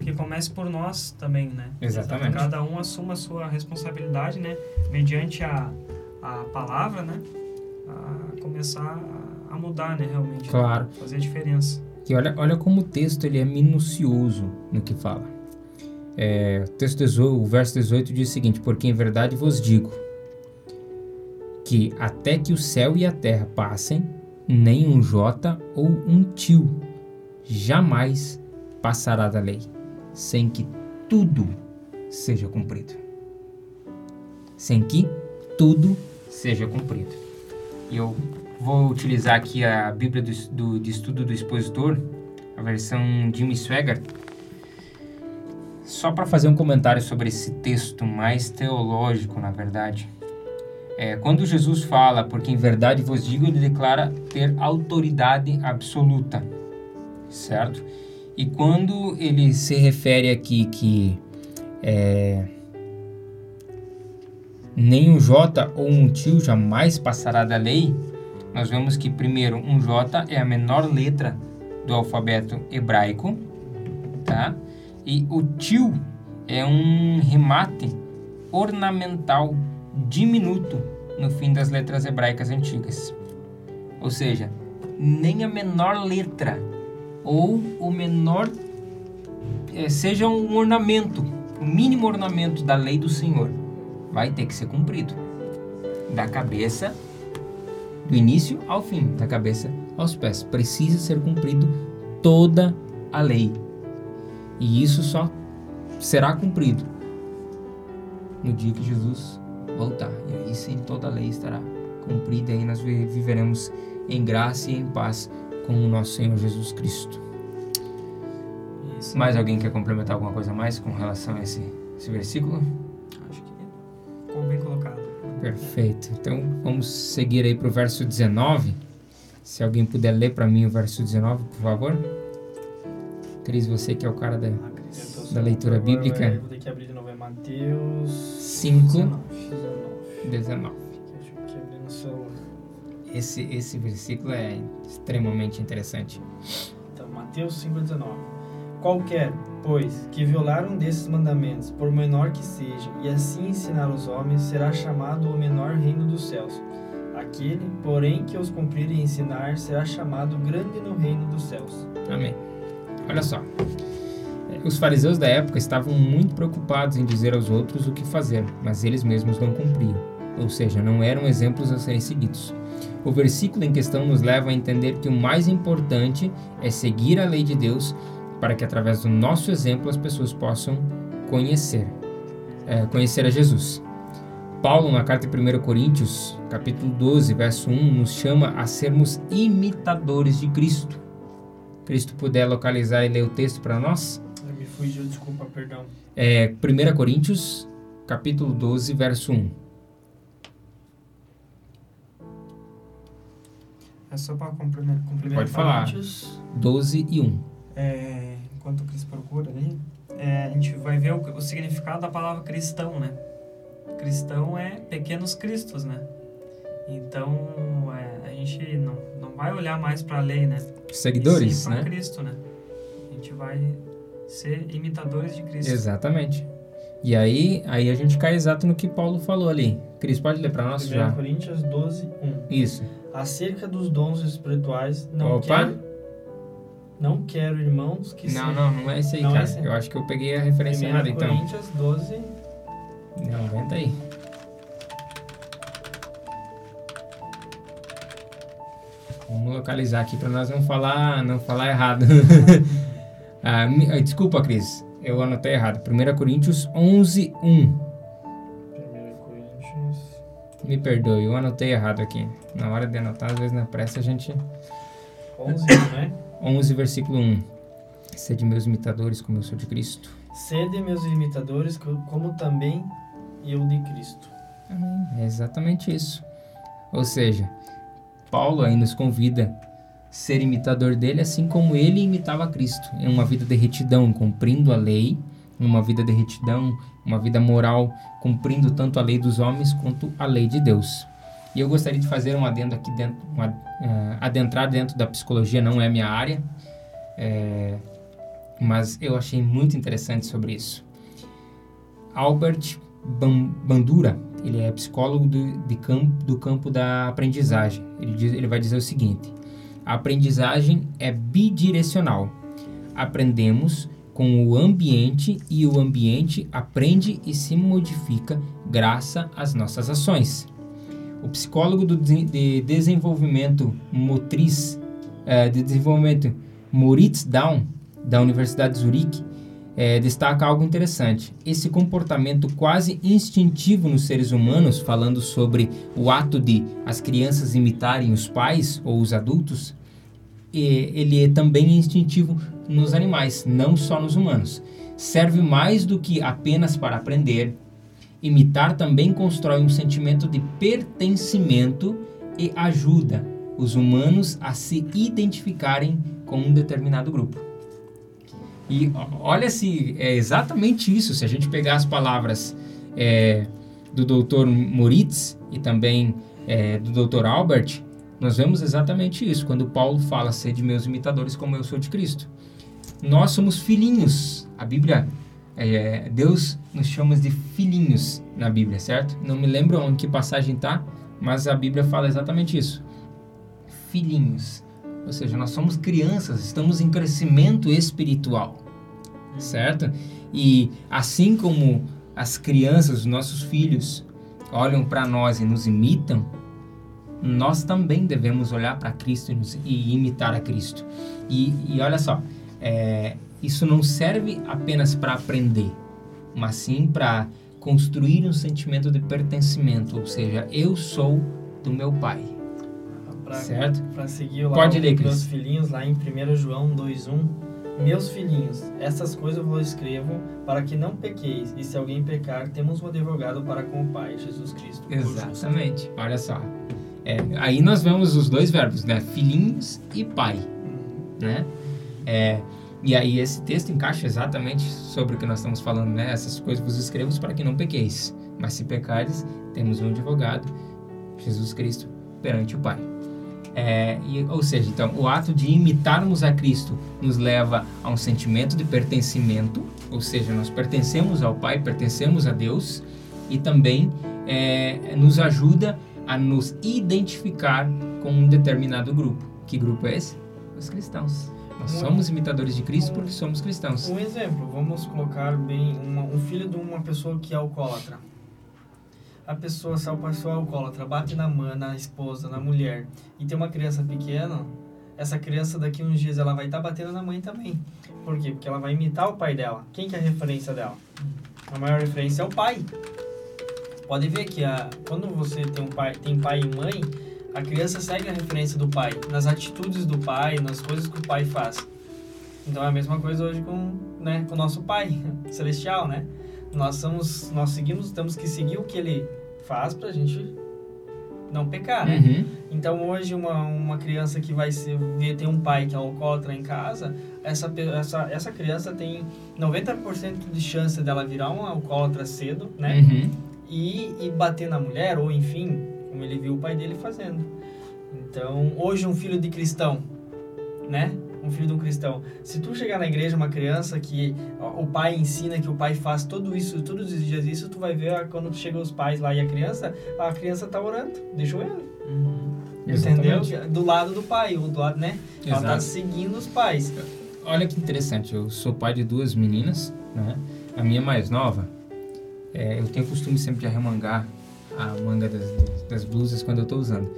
que comece por nós também, né? Exatamente. Cada um assuma a sua responsabilidade, né? Mediante a, a palavra, né? A, começar a, mudar, né, realmente. Claro. Fazer a diferença. E olha, olha como o texto ele é minucioso no que fala. É, o, texto 18, o verso 18 diz o seguinte: Porque em verdade vos digo que até que o céu e a terra passem, nem um jota ou um tio jamais passará da lei, sem que tudo seja cumprido. Sem que tudo seja cumprido. E eu vou utilizar aqui a Bíblia do, do, de Estudo do Expositor, a versão Jimmy Swaggart, só para fazer um comentário sobre esse texto mais teológico, na verdade. É, quando Jesus fala, porque em verdade vos digo, ele declara ter autoridade absoluta, certo? E quando ele se refere aqui que é, nem um J ou um tio jamais passará da lei, nós vemos que primeiro um J é a menor letra do alfabeto hebraico, tá? E o tio é um remate ornamental diminuto no fim das letras hebraicas antigas. Ou seja, nem a menor letra ou o menor é, seja um ornamento, o mínimo ornamento da lei do Senhor vai ter que ser cumprido. Da cabeça do início ao fim, da cabeça aos pés, precisa ser cumprido toda a lei. E isso só será cumprido no dia que Jesus voltar. E aí sim toda a lei estará cumprida e aí nós viveremos em graça e em paz com o nosso Senhor Jesus Cristo. Isso. Mais alguém quer complementar alguma coisa mais com relação a esse, esse versículo? Perfeito. Então vamos seguir aí para o verso 19. Se alguém puder ler para mim o verso 19, por favor. Cris, você que é o cara da, da leitura bíblica. Vou ter que abrir de novo, é Mateus 5, 19. 19. Esse, esse versículo é extremamente interessante. Então, Mateus 5,19. Qualquer, pois, que violar um desses mandamentos, por menor que seja, e assim ensinar os homens, será chamado o menor reino dos céus. Aquele, porém, que os cumprir e ensinar, será chamado grande no reino dos céus. Amém. Olha só. Os fariseus da época estavam muito preocupados em dizer aos outros o que fazer, mas eles mesmos não cumpriam, ou seja, não eram exemplos a serem seguidos. O versículo em questão nos leva a entender que o mais importante é seguir a lei de Deus para que através do nosso exemplo as pessoas possam conhecer, é, conhecer a Jesus. Paulo, na carta de 1 Coríntios, capítulo 12, verso 1, nos chama a sermos imitadores de Cristo. Cristo puder localizar e ler o texto para nós? Me fugiu, desculpa, perdão. É 1 Coríntios, capítulo 12, verso 1. É só para complementar. Pode falar. 12 e 1. É, enquanto o Cris procura ali, é, a gente vai ver o, o, significado da palavra cristão, né? Cristão é pequenos cristos, né? Então, é, a gente não, não vai olhar mais para a lei, né? Seguidores, sim né? Cristo, né? A gente vai ser imitadores de Cristo. Exatamente. E aí, aí a gente cai exato no que Paulo falou ali. Cris, pode ler para nós 1 já? Coríntios 12, 1. Isso. Acerca dos dons espirituais, não Opa. quero... Não quero, irmãos, que Não, se... não, não é esse aí, Não é cara. esse? Eu acho que eu peguei a referência 1 errada, então. Coríntios 12, Não, aguenta aí. Vamos localizar aqui para nós não falar, não falar errado. ah, ah, desculpa, Cris. Eu anotei errado. 1 Coríntios 11, 1. 1 Coríntios... Me perdoe, eu anotei errado aqui. Na hora de anotar, às vezes na pressa a gente... 11, né? 11, versículo 1. Sede meus imitadores como eu sou de Cristo. Sede meus imitadores, co- como também eu de Cristo. Amém. É exatamente isso. Ou seja, Paulo aí nos convida a ser imitador dele, assim como ele imitava Cristo, em uma vida de retidão, cumprindo a lei, uma vida de retidão, uma vida moral, cumprindo tanto a lei dos homens quanto a lei de Deus. E eu gostaria de fazer um adendo aqui dentro, um ad- eh, adentrar dentro da psicologia, não é minha área, eh, mas eu achei muito interessante sobre isso. Albert Ban- Bandura ele é psicólogo do, de campo, do campo da aprendizagem. Ele, diz, ele vai dizer o seguinte: a aprendizagem é bidirecional. Aprendemos com o ambiente e o ambiente aprende e se modifica graças às nossas ações. O psicólogo do, de desenvolvimento motriz, é, de desenvolvimento Moritz Down, da Universidade de Zurique, é, destaca algo interessante. Esse comportamento quase instintivo nos seres humanos, falando sobre o ato de as crianças imitarem os pais ou os adultos, ele é também instintivo nos animais, não só nos humanos. Serve mais do que apenas para aprender. Imitar também constrói um sentimento de pertencimento e ajuda os humanos a se identificarem com um determinado grupo. E olha se é exatamente isso. Se a gente pegar as palavras é, do Dr. Moritz e também é, do Dr. Albert, nós vemos exatamente isso quando Paulo fala: ser de meus imitadores como eu sou de Cristo". Nós somos filhinhos. A Bíblia, é, Deus nos chama de filhinhos na Bíblia, certo? Não me lembro onde que passagem tá, mas a Bíblia fala exatamente isso. Filhinhos. Ou seja, nós somos crianças, estamos em crescimento espiritual, certo? E assim como as crianças, os nossos filhos, olham para nós e nos imitam, nós também devemos olhar para Cristo e imitar a Cristo. E, e olha só, é, isso não serve apenas para aprender, mas sim para construir um sentimento de pertencimento, ou seja, eu sou do meu pai pra, certo? Para seguir lá Pode ler, meus filhinhos, lá em 1 João 2,1. Meus filhinhos, essas coisas eu vos escrevo para que não pequeis, e se alguém pecar, temos um advogado para com o Pai, Jesus Cristo. Exatamente, olha só. É, aí nós vemos os dois verbos, né? Filhinhos e pai, uhum. né? É, e aí esse texto encaixa exatamente sobre o que nós estamos falando, né? Essas coisas vos escrevo para que não pequeis, mas se pecares, temos um advogado, Jesus Cristo, perante o Pai. É, e, ou seja, então, o ato de imitarmos a Cristo nos leva a um sentimento de pertencimento, ou seja, nós pertencemos ao Pai, pertencemos a Deus, e também é, nos ajuda a nos identificar com um determinado grupo. Que grupo é esse? Os cristãos. Somos imitadores de Cristo porque somos cristãos. Um exemplo, vamos colocar bem uma, um filho de uma pessoa que é alcoólatra a pessoa, se a pessoa é alcoólatra, bate na mãe, na esposa, na mulher, e tem uma criança pequena, essa criança daqui uns dias ela vai estar tá batendo na mãe também. Por quê? Porque ela vai imitar o pai dela. Quem que é a referência dela? A maior referência é o pai. Pode ver que a, quando você tem um pai, tem pai e mãe, a criança segue a referência do pai, nas atitudes do pai, nas coisas que o pai faz. Então é a mesma coisa hoje com, né, com o nosso pai celestial, né? Nós somos, nós seguimos, temos que seguir o que ele faz pra gente não pecar, né? Uhum. Então hoje uma, uma criança que vai ser, ter um pai que é alcoólatra em casa, essa, essa, essa criança tem 90% de chance dela virar um alcoólatra cedo, né? Uhum. E, e bater na mulher, ou enfim, como ele viu o pai dele fazendo. Então, hoje um filho de cristão, né? um filho de um cristão. Se tu chegar na igreja uma criança que o pai ensina, que o pai faz tudo isso, todos os dias isso, tu vai ver quando chegam os pais lá e a criança, a criança tá orando, deixa ele. Uhum. Entendeu? Do lado do pai, ou do lado, né? Ela tá seguindo os pais. Olha que interessante, eu sou pai de duas meninas, né? A minha mais nova, é, eu tenho o costume sempre de arremangar a manga das, das blusas quando eu tô usando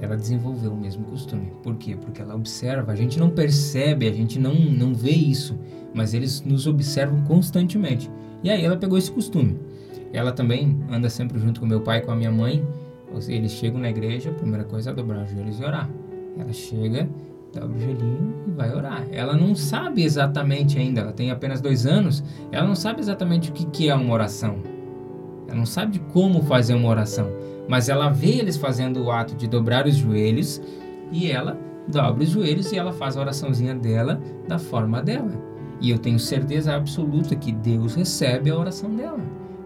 ela desenvolveu o mesmo costume. Por quê? Porque ela observa, a gente não percebe, a gente não, não vê isso, mas eles nos observam constantemente. E aí ela pegou esse costume. Ela também anda sempre junto com meu pai e com a minha mãe. Eles chegam na igreja, a primeira coisa é dobrar os joelhos e orar. Ela chega, dobra o joelhinho e vai orar. Ela não sabe exatamente ainda, ela tem apenas dois anos, ela não sabe exatamente o que, que é uma oração. Ela não sabe de como fazer uma oração mas ela vê eles fazendo o ato de dobrar os joelhos e ela dobra os joelhos e ela faz a oraçãozinha dela da forma dela. E eu tenho certeza absoluta que Deus recebe a oração dela,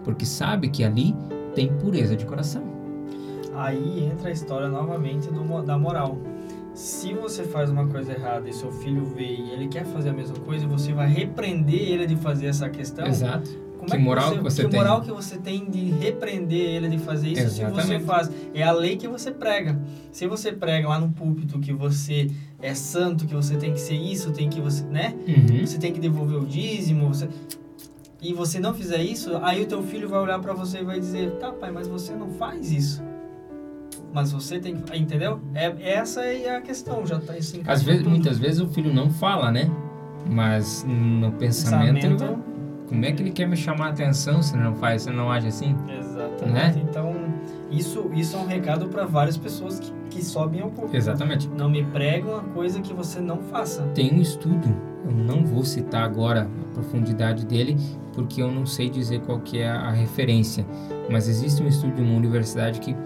porque sabe que ali tem pureza de coração. Aí entra a história novamente do, da moral. Se você faz uma coisa errada e seu filho vê e ele quer fazer a mesma coisa, você vai repreender ele de fazer essa questão. Exato como Que é que moral você, que você que tem? moral que você tem de repreender ele de fazer isso se você Exatamente. faz? É a lei que você prega. Se você prega lá no púlpito que você é santo, que você tem que ser isso, tem que você, né? Uhum. Você tem que devolver o dízimo, você e você não fizer isso, aí o teu filho vai olhar pra você e vai dizer: "Tá, pai, mas você não faz isso". Mas você tem que, entendeu? É essa é a questão, já tá isso Às vezes, muitas vezes o filho não fala, né? Mas no pensamento, vai- como é que ele quer me chamar a atenção se não faz, se não age assim? Exatamente. Né? Então, isso, isso é um recado para várias pessoas que, que sobem ao público. Exatamente. Não me prega uma coisa que você não faça. Tem um estudo, eu não vou citar agora a profundidade dele, porque eu não sei dizer qual que é a referência, mas existe um estudo de uma universidade que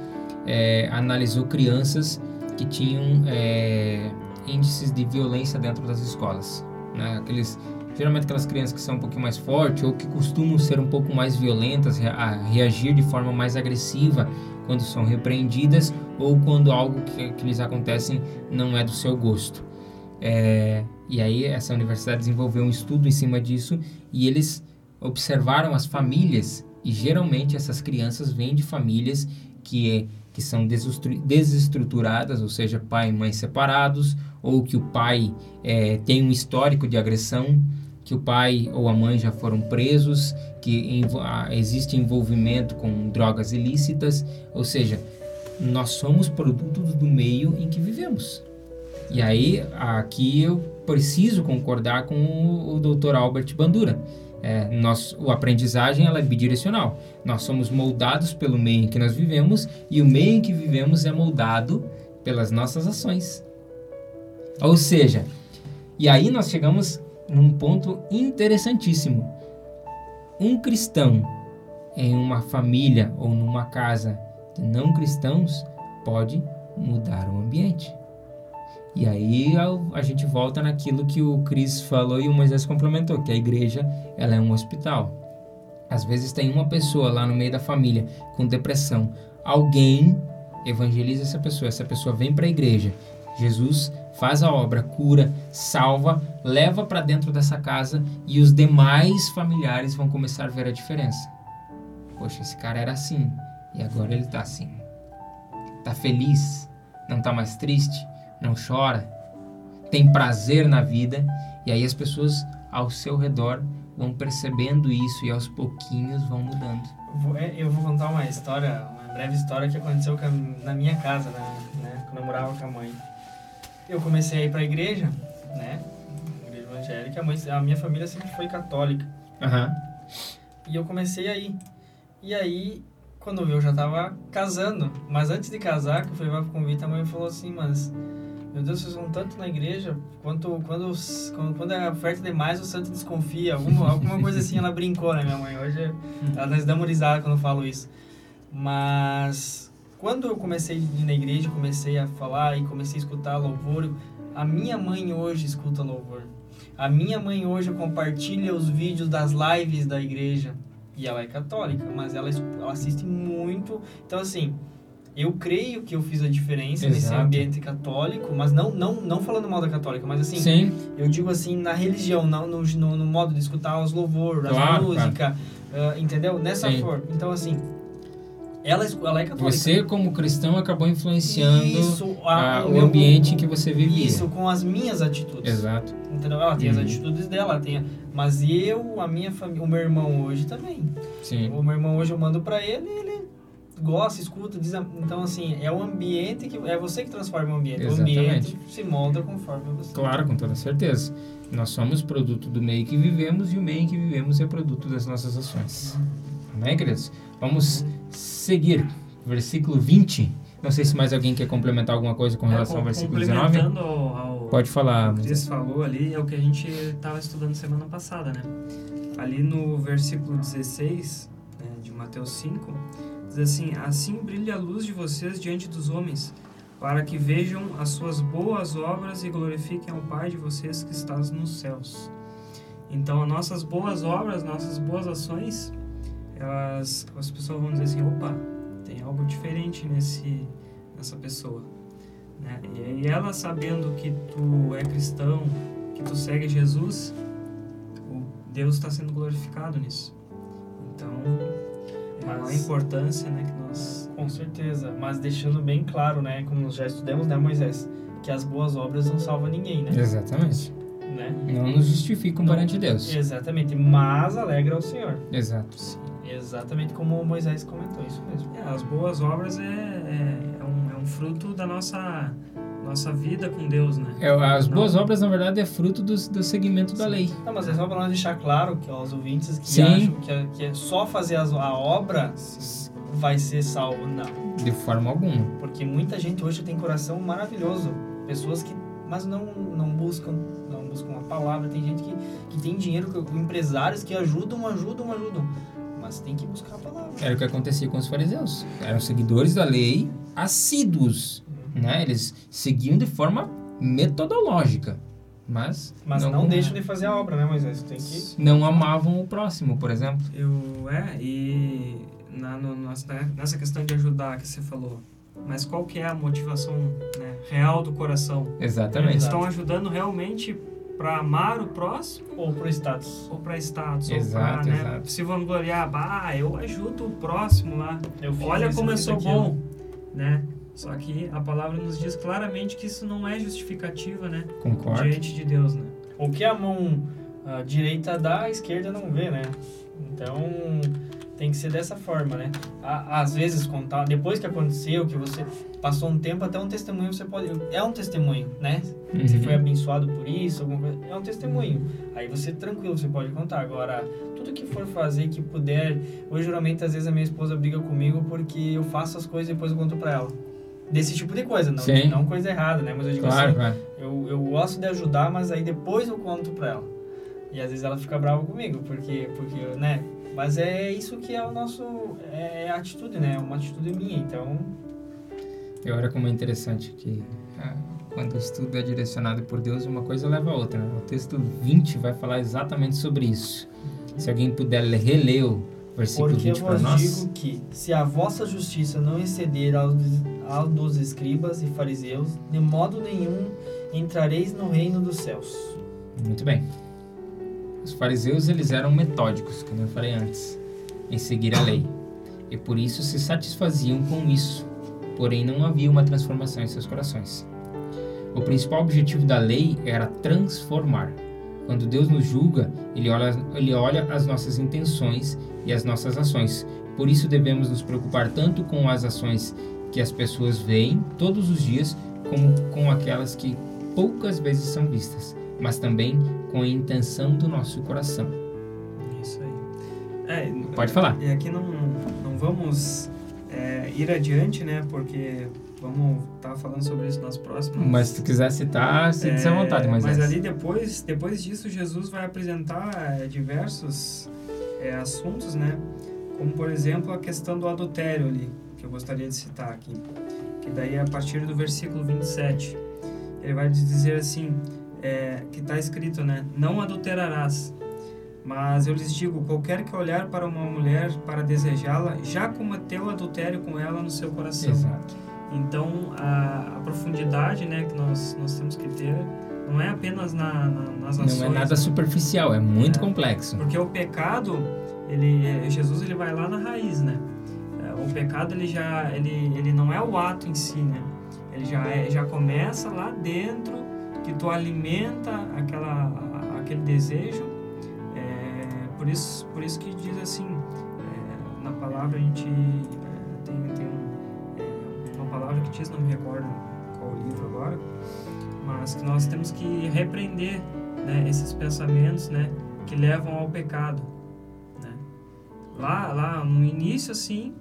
é, analisou crianças que tinham é, índices de violência dentro das escolas. Né? Aqueles, geralmente aquelas crianças que são um pouquinho mais fortes ou que costumam ser um pouco mais violentas, a reagir de forma mais agressiva quando são repreendidas ou quando algo que, que lhes acontece não é do seu gosto. É, e aí essa universidade desenvolveu um estudo em cima disso e eles observaram as famílias e geralmente essas crianças vêm de famílias que que são desestru- desestruturadas, ou seja, pai e mãe separados, ou que o pai é, tem um histórico de agressão, que o pai ou a mãe já foram presos, que ah, existe envolvimento com drogas ilícitas, ou seja, nós somos produtos do meio em que vivemos. E aí, aqui eu preciso concordar com o, Dr. Albert Bandura. É, nós, o aprendizagem ela é bidirecional. Nós somos moldados pelo meio em que nós vivemos e o meio em que vivemos é moldado pelas nossas ações. Ou seja, e aí nós chegamos num ponto interessantíssimo. Um cristão em uma família ou numa casa de não cristãos pode mudar o ambiente. E aí a, gente volta naquilo que o Cris falou e o Moisés complementou, que a igreja ela é um hospital. Às vezes tem uma pessoa lá no meio da família com depressão. Alguém evangeliza essa pessoa, essa pessoa vem para a igreja. Jesus faz a obra, cura, salva, leva para dentro dessa casa e os demais familiares vão começar a ver a diferença. Poxa, esse cara era assim e agora ele tá assim. Tá feliz, não tá mais triste, não chora, tem prazer na vida e aí as pessoas ao seu redor vão percebendo isso e aos pouquinhos vão mudando. É, Eu vou contar uma história, uma breve história que aconteceu na minha casa, né, né, quando eu morava com a mãe. Eu comecei a ir pra igreja, né, igreja evangélica, a, a minha família sempre foi católica. Aham. E eu comecei a ir. E aí, quando eu já tava casando, mas antes de casar, que eu fui levar pro convite, a mãe falou assim, mas... Meu Deus, vocês vão tanto na igreja, quanto, quando, quando, quando é oferta demais, o santo desconfia. Alguma, alguma coisa assim, ela brincou, né, minha mãe? Hoje, ela nós damos risada quando eu falo isso. Mas, quando eu comecei a na igreja, comecei a falar e comecei a escutar louvor, a minha mãe hoje escuta louvor. A minha mãe hoje compartilha os vídeos das lives da igreja. E ela é católica, mas ela, ela assiste muito. Então, assim, eu creio que eu fiz a diferença nesse Exato. ambiente católico, mas não, não, não falando mal da católica, mas assim, Sim, eu digo assim, na religião, não, no, no, no modo de escutar os louvores, Claro, as músicas, ah, entendeu? Nessa Sim. forma. Então, assim, ela, ela é católica. você como cristão acabou influenciando Isso, ah, a- o meu- ambiente em que você vivia. Isso, com as minhas atitudes. Exato. Entendeu? Ela tem as Uhum. atitudes dela, ela tem. a- Mas eu, a minha família, o meu irmão hoje também. Sim. O meu irmão hoje eu mando pra ele e ele gosta, escuta, diz. a- Então, assim, é o ambiente que. É você que transforma o ambiente. Exatamente. O ambiente se molda conforme você. Claro, com toda certeza. Nós somos produto do meio que vivemos e o meio que vivemos é produto das nossas ações. Amém, queridos? Vamos seguir. Versículo 20. Não sei se mais alguém quer complementar alguma coisa com relação ao É, com- versículo 19. complementando ao, ao Pode falar. o Cris falou ali, é o que a gente estava estudando semana passada, né? Ali no versículo 16 né, de Mateus 5, diz assim: Assim brilha a luz de vocês diante dos homens, para que vejam as suas boas obras e glorifiquem ao Pai de vocês que está nos céus. Então, as nossas boas obras, nossas boas ações, elas, as pessoas vão dizer assim: opa, tem algo diferente nesse, nessa pessoa. Né? E aí ela sabendo que tu é cristão, que tu segue Jesus, o Deus está sendo glorificado nisso. Então, é a Mas- importância, né, que nós Com certeza, mas deixando bem claro, né, como nós já estudamos, né, Moisés, que as boas obras não salvam ninguém, né? Exatamente. né? Não nos justificam perante Deus. Exatamente, mas alegra o Senhor. Exato. Exatamente como Moisés comentou, isso mesmo. É, as boas obras é, é, é um, é um fruto da nossa, nossa vida com Deus, né? É, as boas obras, na verdade, é fruto do, do seguimento da lei. Não, mas é só para nós deixar claro que aos ouvintes que Sim. acham que é, que é só fazer as- a obra vai ser salvo. Não. De forma alguma. Porque muita gente hoje tem coração maravilhoso. Pessoas que. Mas não, não buscam não buscam a palavra. Tem gente que, que tem dinheiro, que- empresários que ajudam, ajudam, ajudam. Mas tem que buscar a palavra. Era o que acontecia com os fariseus. Eram seguidores da lei assíduos. Né? Eles seguiam de forma metodológica. Mas, Mas não, deixam de fazer a obra, né, Moisés? Tem que. não amavam o próximo, por exemplo. Eu, é, e na, no, nessa, nessa questão de ajudar que você falou, mas qual que é a motivação né, real do coração? Eles Exatamente. Exato. estão ajudando realmente para amar o próximo Ou pro status. ou para status? Exato, ou para né, se vangloriar, bah, eu ajudo o próximo lá. Olha como eu sou bom, né? Só que a palavra nos diz claramente que isso não é justificativa, né? Concordo. Diante de Deus, né? O que a mão ah, direita dá, a esquerda não vê, né? Então tem que ser dessa forma, né? Às vezes, contar, depois que aconteceu, que você passou um tempo, até um testemunho você pode. É um testemunho, né? Você Uhum. foi abençoado por isso, alguma coisa. É um testemunho. Aí você tranquilo, você pode contar. Agora, tudo que for fazer que puder. Hoje, geralmente, às vezes a minha esposa briga comigo porque eu faço as coisas e depois eu conto pra ela. Desse tipo de coisa, não, Sim. não coisa errada, né? Mas eu digo Claro, assim, claro. eu, eu gosto de ajudar, mas aí depois eu conto pra ela. E às vezes ela fica brava comigo, porque, porque né? Mas é isso que é o nosso. É a atitude, né? É uma atitude minha. Então, E olha como é interessante que ah, quando o estudo é direcionado por Deus, uma coisa leva a outra. Né? O texto 20 vai falar exatamente sobre isso. Se alguém puder reler o versículo porque eu 20 para vos nós. digo que, se a vossa justiça não exceder ao, dos- ao dos escribas e fariseus, de modo nenhum entrareis no reino dos céus. Muito bem. Os fariseus eles eram metódicos, como eu falei antes, em seguir a lei. E por isso se satisfaziam com isso. Porém não havia uma transformação em seus corações. O principal objetivo da lei era transformar. Quando Deus nos julga, ele olha, ele olha as nossas intenções e as nossas ações. Por isso devemos nos preocupar tanto com as ações que as pessoas veem todos os dias, como com aquelas que poucas vezes são vistas, mas também com a intenção do nosso coração. Isso aí. É, Pode falar. E aqui não, não vamos é, ir adiante, né? Porque vamos estar falando sobre isso nas próximas. Mas se tu quiser citar, à É, vontade, mas, mas é. ali depois, depois disso, Jesus vai apresentar é, diversos é, assuntos, né? Como, por exemplo, a questão do adultério ali, que eu gostaria de citar aqui. Que daí, a partir do versículo 27, ele vai dizer assim, é, que está escrito, né? Não adulterarás. Mas eu lhes digo, qualquer que olhar para uma mulher para desejá-la, já cometeu adultério com ela no seu coração. Exato. Então, a, a profundidade né, que nós, nós temos que ter não é apenas na, na, nas ações. Não é nada né? superficial, é muito É. complexo. Porque o pecado, ele, Jesus ele vai lá na raiz, né? É, O pecado ele já ele, ele não é o ato em si, né? Ele já é, já começa lá dentro que tu alimenta aquela aquele desejo. É, por isso por isso que diz assim é, na palavra a gente é, tem, tem um, é, uma palavra que diz não me recordo qual livro agora, mas que nós temos que repreender né, esses pensamentos, né? que levam ao pecado, né? Lá, lá no início assim,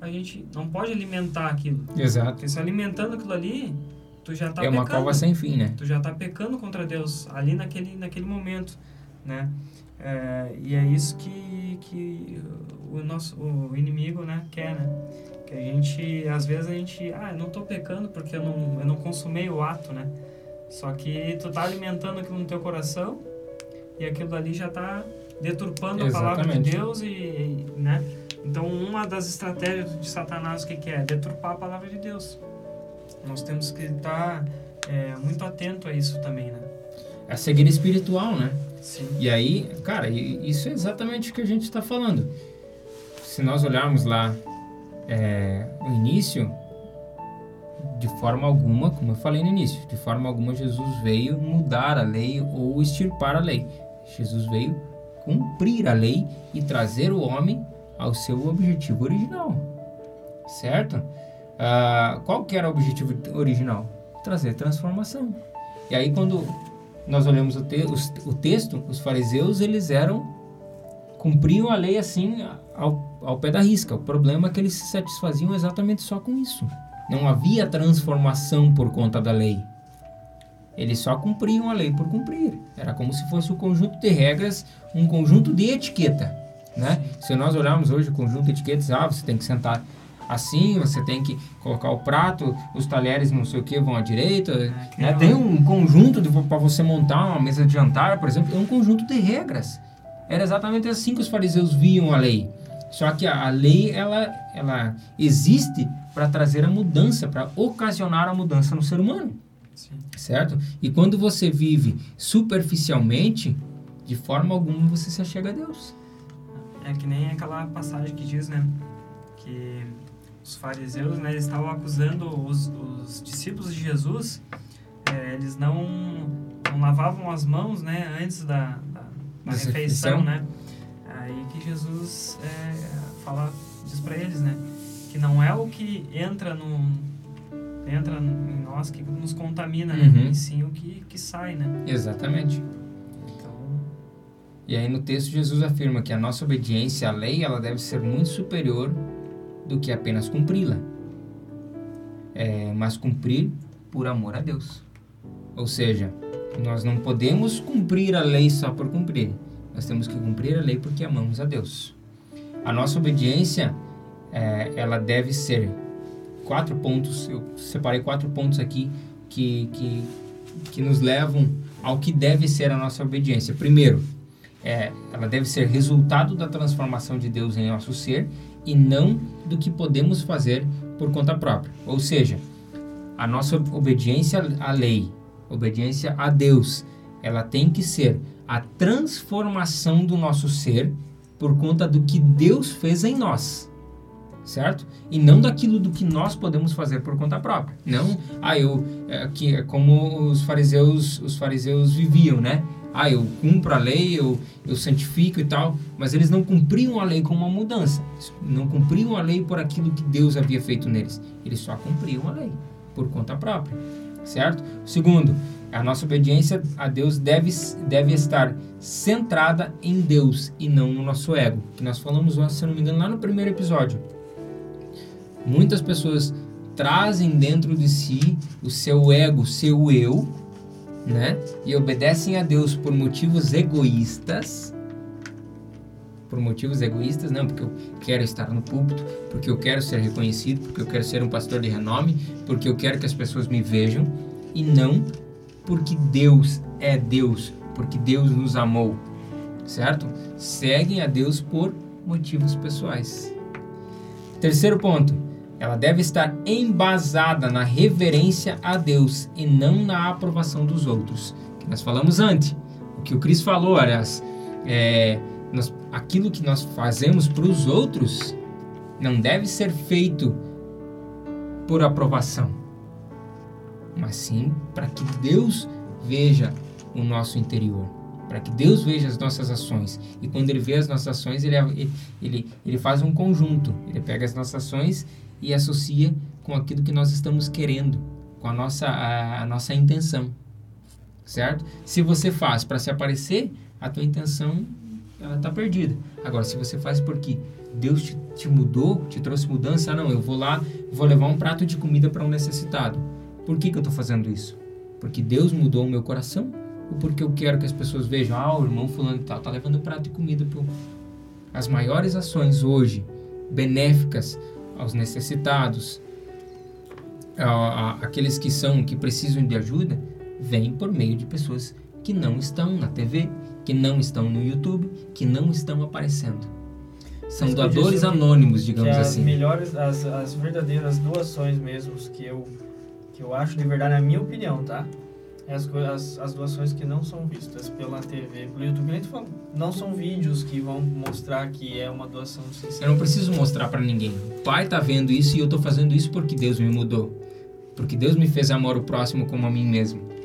a gente não pode alimentar aquilo, Exato. porque se alimentando aquilo ali, tu já tá é uma pecando, cova sem fim, né? tu já tá pecando contra Deus ali naquele naquele momento, né? É, e é isso que, que o nosso o inimigo, né, quer, né? Que a gente, às vezes a gente, ah, eu não tô pecando porque eu não, eu não consumei o ato, né? Só que tu tá alimentando aquilo no teu coração e aquilo ali já tá deturpando a palavra de Exatamente. Deus e, e, né? Então, uma das estratégias de Satanás, o que, que é? Deturpar a palavra de Deus. Nós temos que estar é, muito atento a isso também, né? É a cegueira espiritual, né? Sim. E aí, cara, isso é exatamente o que a gente está falando. se nós olharmos lá é, o início, de forma alguma, como eu falei no início, de forma alguma Jesus veio mudar a lei ou extirpar a lei. Jesus veio cumprir a lei e trazer o homem ao seu objetivo original. Certo? Ah, qual que era o objetivo original? Trazer transformação. E aí quando nós olhamos o, te o texto, os fariseus eles eram cumpriam a lei assim ao, ao pé da risca. O problema é que eles se satisfaziam exatamente só com isso. Não havia transformação por conta da lei. Eles só cumpriam a lei por cumprir. Era como se fosse um conjunto de regras, um conjunto de etiqueta. Né? Se nós olharmos hoje o conjunto de etiquetas, ah, você tem que sentar assim, você tem que colocar o prato, os talheres não sei o que vão à direita. É, né? Tem um conjunto para você montar uma mesa de jantar, por exemplo, é um conjunto de regras. Era exatamente assim que os fariseus viam a lei. Só que a, a lei ela, ela existe para trazer a mudança, para ocasionar a mudança no ser humano. Sim. Certo? E quando você vive superficialmente, de forma alguma você se achega a Deus. É que nem aquela passagem que diz, né? Que os fariseus, né, estavam acusando os, os discípulos de Jesus, é, eles não, não lavavam as mãos, né, antes da, da, da refeição, né? Aí que Jesus é, fala, diz para eles, né, que não é o que entra no entra em nós que nos contamina, né, uhum. né, e sim o que, que sai, né? Exatamente. E aí no texto Jesus afirma que a nossa obediência à lei ela deve ser muito superior do que apenas cumpri-la. É, mas cumprir por amor a Deus. Ou seja, nós não podemos cumprir a lei só por cumprir. Nós temos que cumprir a lei porque amamos a Deus. A nossa obediência, é, ela deve ser quatro pontos. Eu separei quatro pontos aqui que, que, que nos levam ao que deve ser a nossa obediência. Primeiro, é, ela deve ser resultado da transformação de Deus em nosso ser e não do que podemos fazer por conta própria. Ou seja, a nossa obediência à lei, obediência a Deus, ela tem que ser a transformação do nosso ser por conta do que Deus fez em nós. Certo? E não daquilo do que nós podemos fazer por conta própria. Não, ah, eu é, que é como os fariseus, os fariseus viviam, né? Ah, eu cumpro a lei, eu, eu santifico e tal, mas eles não cumpriam a lei com uma mudança, não cumpriam a lei por aquilo que Deus havia feito neles, eles só cumpriam a lei por conta própria, certo? Segundo, a nossa obediência a Deus deve, deve estar centrada em Deus e não no nosso ego, que nós falamos, se não me engano, lá no primeiro episódio. Muitas pessoas trazem dentro de si o seu ego, o seu eu, né? E obedecem a Deus por motivos egoístas. Por motivos egoístas, não, porque eu quero estar no púlpito, porque eu quero ser reconhecido, porque eu quero ser um pastor de renome, porque eu quero que as pessoas me vejam, e não porque Deus é Deus, porque Deus nos amou, certo? Seguem a Deus por motivos pessoais. Terceiro ponto, ela deve estar embasada na reverência a Deus e não na aprovação dos outros. Que nós falamos antes. O que o Cris falou, aliás, é, nós, aquilo que nós fazemos para os outros não deve ser feito por aprovação, mas sim para que Deus veja o nosso interior, para que Deus veja as nossas ações. E quando Ele vê as nossas ações, Ele, ele, ele faz um conjunto. Ele pega as nossas ações e associa com aquilo que nós estamos querendo, com a nossa, a, a nossa intenção, certo? Se você faz para se aparecer, a tua intenção ela está perdida. Agora, se você faz porque Deus te, te, mudou, te trouxe mudança, não, eu vou lá, vou levar um prato de comida para um necessitado. Por que, que eu estou fazendo isso? Porque Deus mudou o meu coração? Ou porque eu quero que as pessoas vejam, ah, o irmão fulano tal, está levando um prato de comida para As maiores ações hoje, benéficas aos necessitados, aqueles que são que precisam de ajuda, vem por meio de pessoas que não estão na TV, que não estão no YouTube, que não estão aparecendo. São doadores anônimos, digamos que assim. As melhores, as, as verdadeiras doações mesmo que eu que eu acho de verdade, na minha opinião, tá? As, as, as, doações que não são vistas pela TV, pelo YouTube, nem fala, não são vídeos que vão mostrar que é uma doação sincera. Eu não preciso mostrar para ninguém. O pai tá vendo isso e eu tô fazendo isso porque Deus me mudou. Porque Deus me fez amar o próximo como a mim mesmo.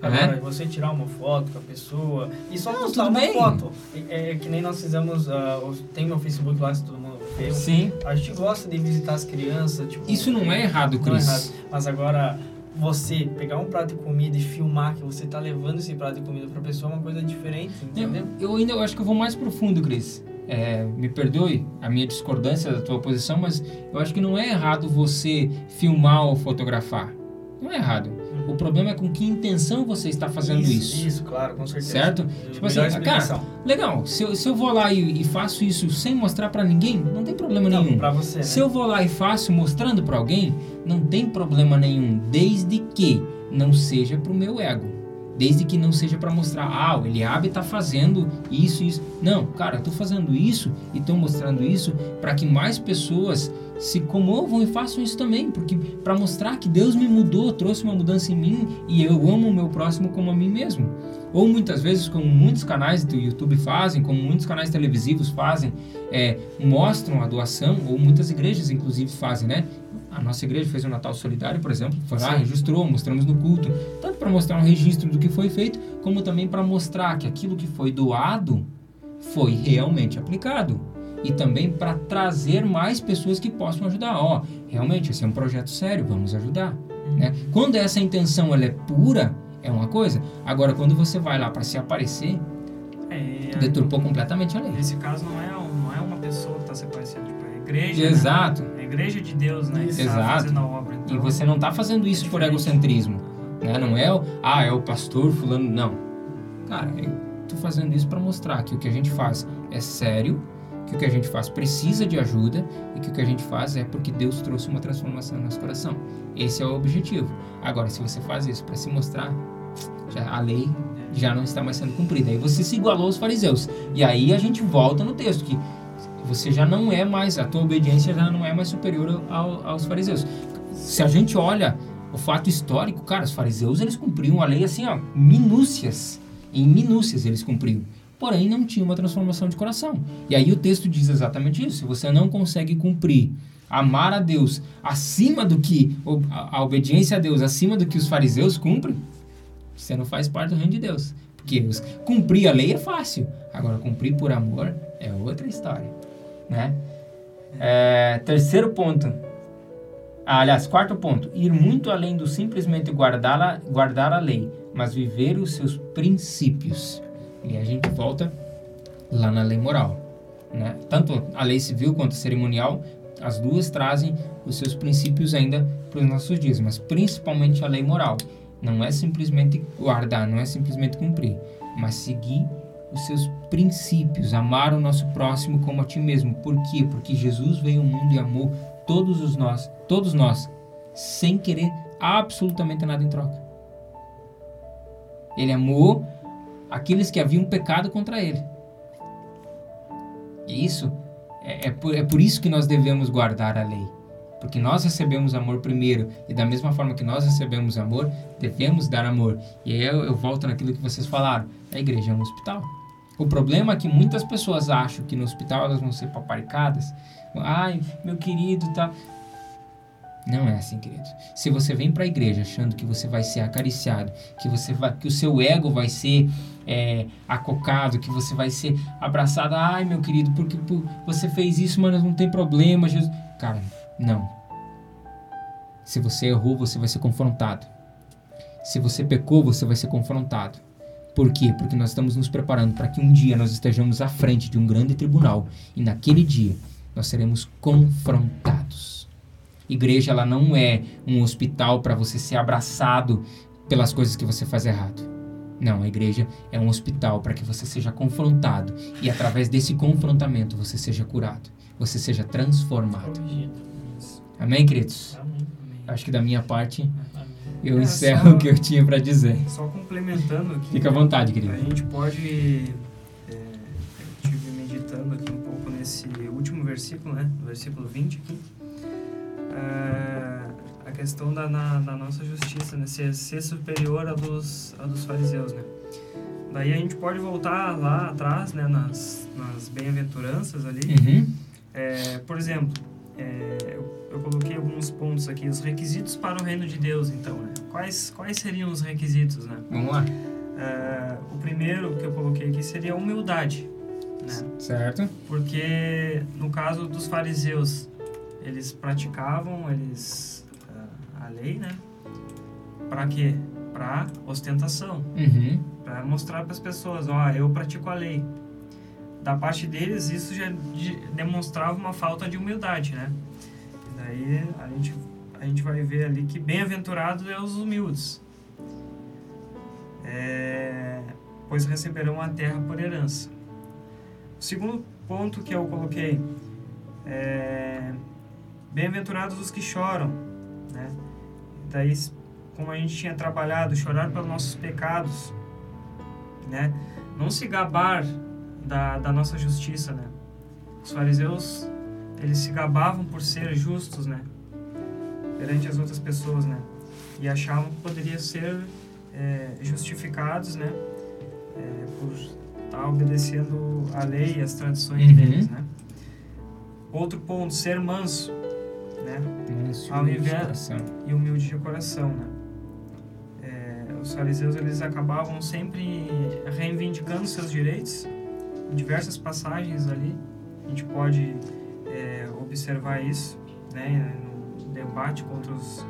Agora, é? você tirar uma foto com a pessoa e só não, postar uma bem. foto. É, é, que nem nós fizemos, uh, tem meu Facebook lá, se todo mundo vê. Sim. A gente gosta de visitar as crianças. Tipo, Isso não é errado, Cris. Não é errado. Mas agora, você pegar um prato de comida e filmar que você está levando esse prato de comida para a pessoa é uma coisa diferente, entendeu? Eu, eu ainda eu acho que eu vou mais profundo, Cris. É, me perdoe a minha discordância da tua posição, mas eu acho que não é errado você filmar ou fotografar. Não é errado. O problema é com que intenção você está fazendo isso. Isso, isso claro, com certeza. Certo? tipo assim, cara, legal, se eu, se eu vou lá e, e faço isso sem mostrar para ninguém, não tem problema não, nenhum. Pra você, né? Se eu vou lá e faço mostrando para alguém, não tem problema nenhum, desde que não seja pro meu ego. Desde que não seja para mostrar, ah, o Eliabe está fazendo isso, isso. Não, cara, eu tô fazendo isso e estou mostrando isso para que mais pessoas se comovam e façam isso também, porque para mostrar que Deus me mudou, trouxe uma mudança em mim e eu amo o meu próximo como a mim mesmo. Ou muitas vezes, como muitos canais do YouTube fazem, como muitos canais televisivos fazem, é, mostram a doação, ou muitas igrejas inclusive fazem, né? A nossa igreja fez um Natal Solidário, por exemplo, foi lá, Sim. registrou, mostramos no culto, tanto para mostrar um registro do que foi feito, como também para mostrar que aquilo que foi doado foi realmente aplicado e também para trazer mais pessoas que possam ajudar. Ó, oh, realmente esse é um projeto sério, vamos ajudar. Uhum. Né? Quando essa intenção ela é pura, é uma coisa. Agora, quando você vai lá para se aparecer, é, deturpou completamente a lei. Nesse caso, não é, não é uma pessoa que está se aparecendo, tipo, é a igreja. Né? Exato. Né? É a igreja de Deus, né? Que Exato. Tá fazendo a obra. Então, e você não está fazendo isso é por egocentrismo. Né? Não é o, ah, é o pastor fulano. Não. Cara, eu estou fazendo isso para mostrar que o que a gente faz é sério que o que a gente faz precisa de ajuda e que o que a gente faz é porque Deus trouxe uma transformação no nosso coração. Esse é o objetivo. Agora, se você faz isso para se mostrar, já, a lei já não está mais sendo cumprida. Aí você se igualou aos fariseus. E aí a gente volta no texto que você já não é mais, a tua obediência já não é mais superior ao, aos fariseus. Se a gente olha o fato histórico, cara, os fariseus eles cumpriam a lei assim, ó, minúcias. Em minúcias eles cumpriam porém não tinha uma transformação de coração. E aí o texto diz exatamente isso. Se você não consegue cumprir, amar a Deus acima do que a obediência a Deus acima do que os fariseus cumprem, você não faz parte do reino de Deus. Porque cumprir a lei é fácil, agora cumprir por amor é outra história, né? É, terceiro ponto. Ah, aliás, quarto ponto. Ir muito além do simplesmente guardar a, guardar a lei, mas viver os seus princípios. E a gente volta lá na lei moral. Né? Tanto a lei civil quanto a cerimonial, as duas trazem os seus princípios ainda para os nossos dias, mas principalmente a lei moral. Não é simplesmente guardar, não é simplesmente cumprir, mas seguir os seus princípios, amar o nosso próximo como a ti mesmo. Por quê? Porque Jesus veio ao mundo e amou todos os nós, todos nós, sem querer absolutamente nada em troca. Ele amou aqueles que haviam pecado contra ele. E isso é, é, por, é por isso que nós devemos guardar a lei. Porque nós recebemos amor primeiro, e da mesma forma que nós recebemos amor, devemos dar amor. E aí eu, eu volto naquilo que vocês falaram: a igreja é um hospital. O problema é que muitas pessoas acham que no hospital elas vão ser paparicadas. Ai, meu querido, tá. Não é assim, querido. Se você vem para a igreja achando que você vai ser acariciado, que você vai, que o seu ego vai ser é, acocado, que você vai ser abraçado, ai meu querido, porque por, você fez isso, mas não tem problema, Jesus. Cara, não. Se você errou, você vai ser confrontado. Se você pecou, você vai ser confrontado. Por quê? Porque nós estamos nos preparando para que um dia nós estejamos à frente de um grande tribunal e naquele dia nós seremos confrontados. Igreja ela não é um hospital para você ser abraçado pelas coisas que você faz errado. Não, a igreja é um hospital para que você seja confrontado e através desse confrontamento você seja curado, você seja transformado. Amém, queridos? Amém. Acho que da minha parte eu é, encerro só, o que eu tinha para dizer. Só complementando aqui. Fica à vontade, querido. A gente pode é, estive meditando aqui um pouco nesse último versículo, né? Versículo 20 aqui questão da, na, da nossa justiça, né? Ser, ser superior a dos, dos fariseus, né? Daí a gente pode voltar lá atrás, né? Nas, nas bem-aventuranças ali. Uhum. É, por exemplo, é, eu, eu coloquei alguns pontos aqui, os requisitos para o reino de Deus, então, né? Quais, quais seriam os requisitos, né? Vamos lá. É, o primeiro que eu coloquei aqui seria a humildade, né? Certo. Porque no caso dos fariseus, eles praticavam eles lei, né? Para quê? Para ostentação, Uhum. para mostrar para as pessoas, ó, eu pratico a lei. Da parte deles, isso já de- demonstrava uma falta de humildade, né? E daí a gente a gente vai ver ali que bem-aventurados é os humildes, É, pois receberão a terra por herança. O segundo ponto que eu coloquei é bem-aventurados os que choram? Daí, como a gente tinha trabalhado, chorar pelos nossos pecados, né? Não se gabar da, da nossa justiça, né? Os fariseus, eles se gabavam por ser justos, né? Perante as outras pessoas, né? E achavam que poderiam ser é, justificados, né? É, por estar obedecendo a lei e as tradições Uhum. deles, né? Outro ponto, ser manso, né? Manso Ao invés- e humilde de coração, né? É, os fariseus eles acabavam sempre reivindicando seus direitos. Em diversas passagens ali a gente pode é, observar isso, né? No debate contra os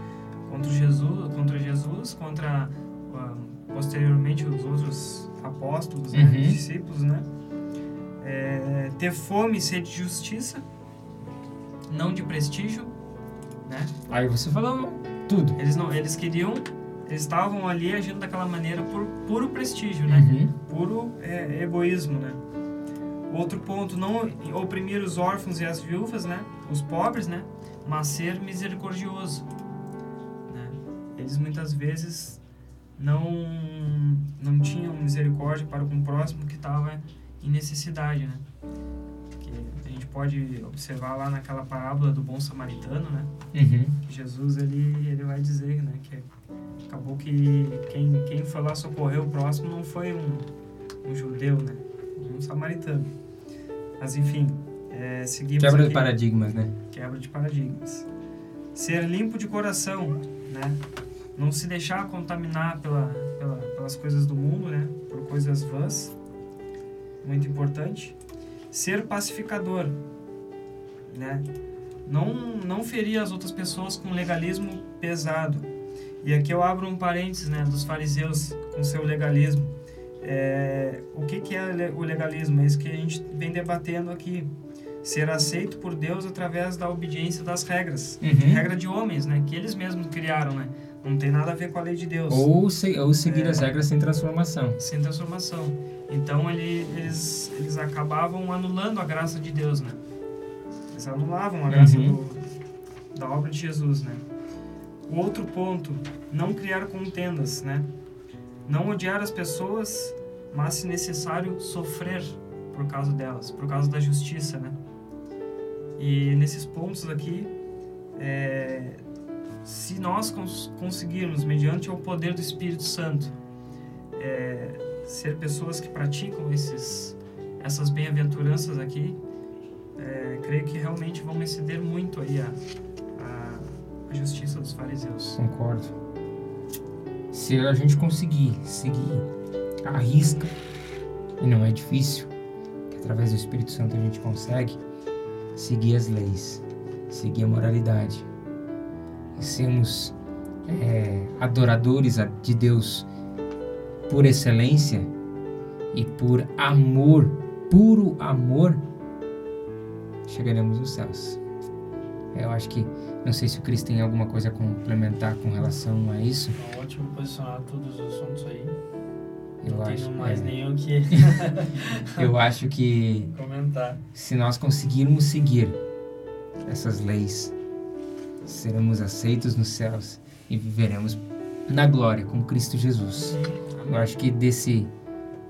contra Jesus, contra Jesus, contra ah, posteriormente os outros apóstolos, né? Uhum. discípulos, né? É, ter fome e sede de justiça, não de prestígio, né? Aí você falou tudo. Eles não, eles queriam, eles estavam ali agindo daquela maneira por puro prestígio, né? Uhum. Puro é, egoísmo, né? Outro ponto, não oprimir os órfãos e as viúvas, né? Os pobres, né? Mas ser misericordioso, né? Eles muitas vezes não não tinham misericórdia para com o próximo que estava em necessidade, né? Pode observar lá naquela parábola do bom samaritano, né? Uhum. Jesus ele, ele vai dizer né, que acabou que quem, quem foi lá socorrer o próximo não foi um, um judeu, né? Um samaritano. Mas enfim, é, seguimos Quebra de aqui. paradigmas, né? Quebra de paradigmas. Ser limpo de coração, né? Não se deixar contaminar pela, pela, pelas coisas do mundo, né? Por coisas vãs. Muito importante. Ser pacificador, né? Não, não ferir as outras pessoas com legalismo pesado. E aqui eu abro um parênteses, né? Dos fariseus com seu legalismo. É, o que, que é o legalismo? É isso que a gente vem debatendo aqui ser aceito por Deus através da obediência das regras. Uhum. Regra de homens, né? Que eles mesmos criaram, né? Não tem nada a ver com a lei de Deus. Ou, se- ou seguir É. as regras sem transformação. Sem transformação. Então ele, eles, eles acabavam anulando a graça de Deus, né? Eles anulavam a graça Uhum. do, da obra de Jesus, né? O outro ponto, não criar contendas, né? Não odiar as pessoas, mas se necessário sofrer por causa delas, por causa da justiça, né? E nesses pontos aqui, é, se nós cons conseguirmos, mediante o poder do Espírito Santo, é, ser pessoas que praticam esses, essas bem-aventuranças aqui, é, creio que realmente vão exceder muito aí a, a, a justiça dos fariseus. Concordo. Se a gente conseguir seguir a risca, e não é difícil, que através do Espírito Santo a gente consegue, seguir as leis, seguir a moralidade, sermos é, adoradores de Deus por excelência e por amor, puro amor, chegaremos nos céus. Eu acho que, não sei se o Cris tem alguma coisa a complementar com relação a isso. Tá ótimo posicionar todos os assuntos aí. Eu não acho, tenho mais é, nenhum que eu acho que comentar. se nós conseguirmos seguir essas leis, seremos aceitos nos céus e viveremos na glória com Cristo Jesus. Eu acho que desse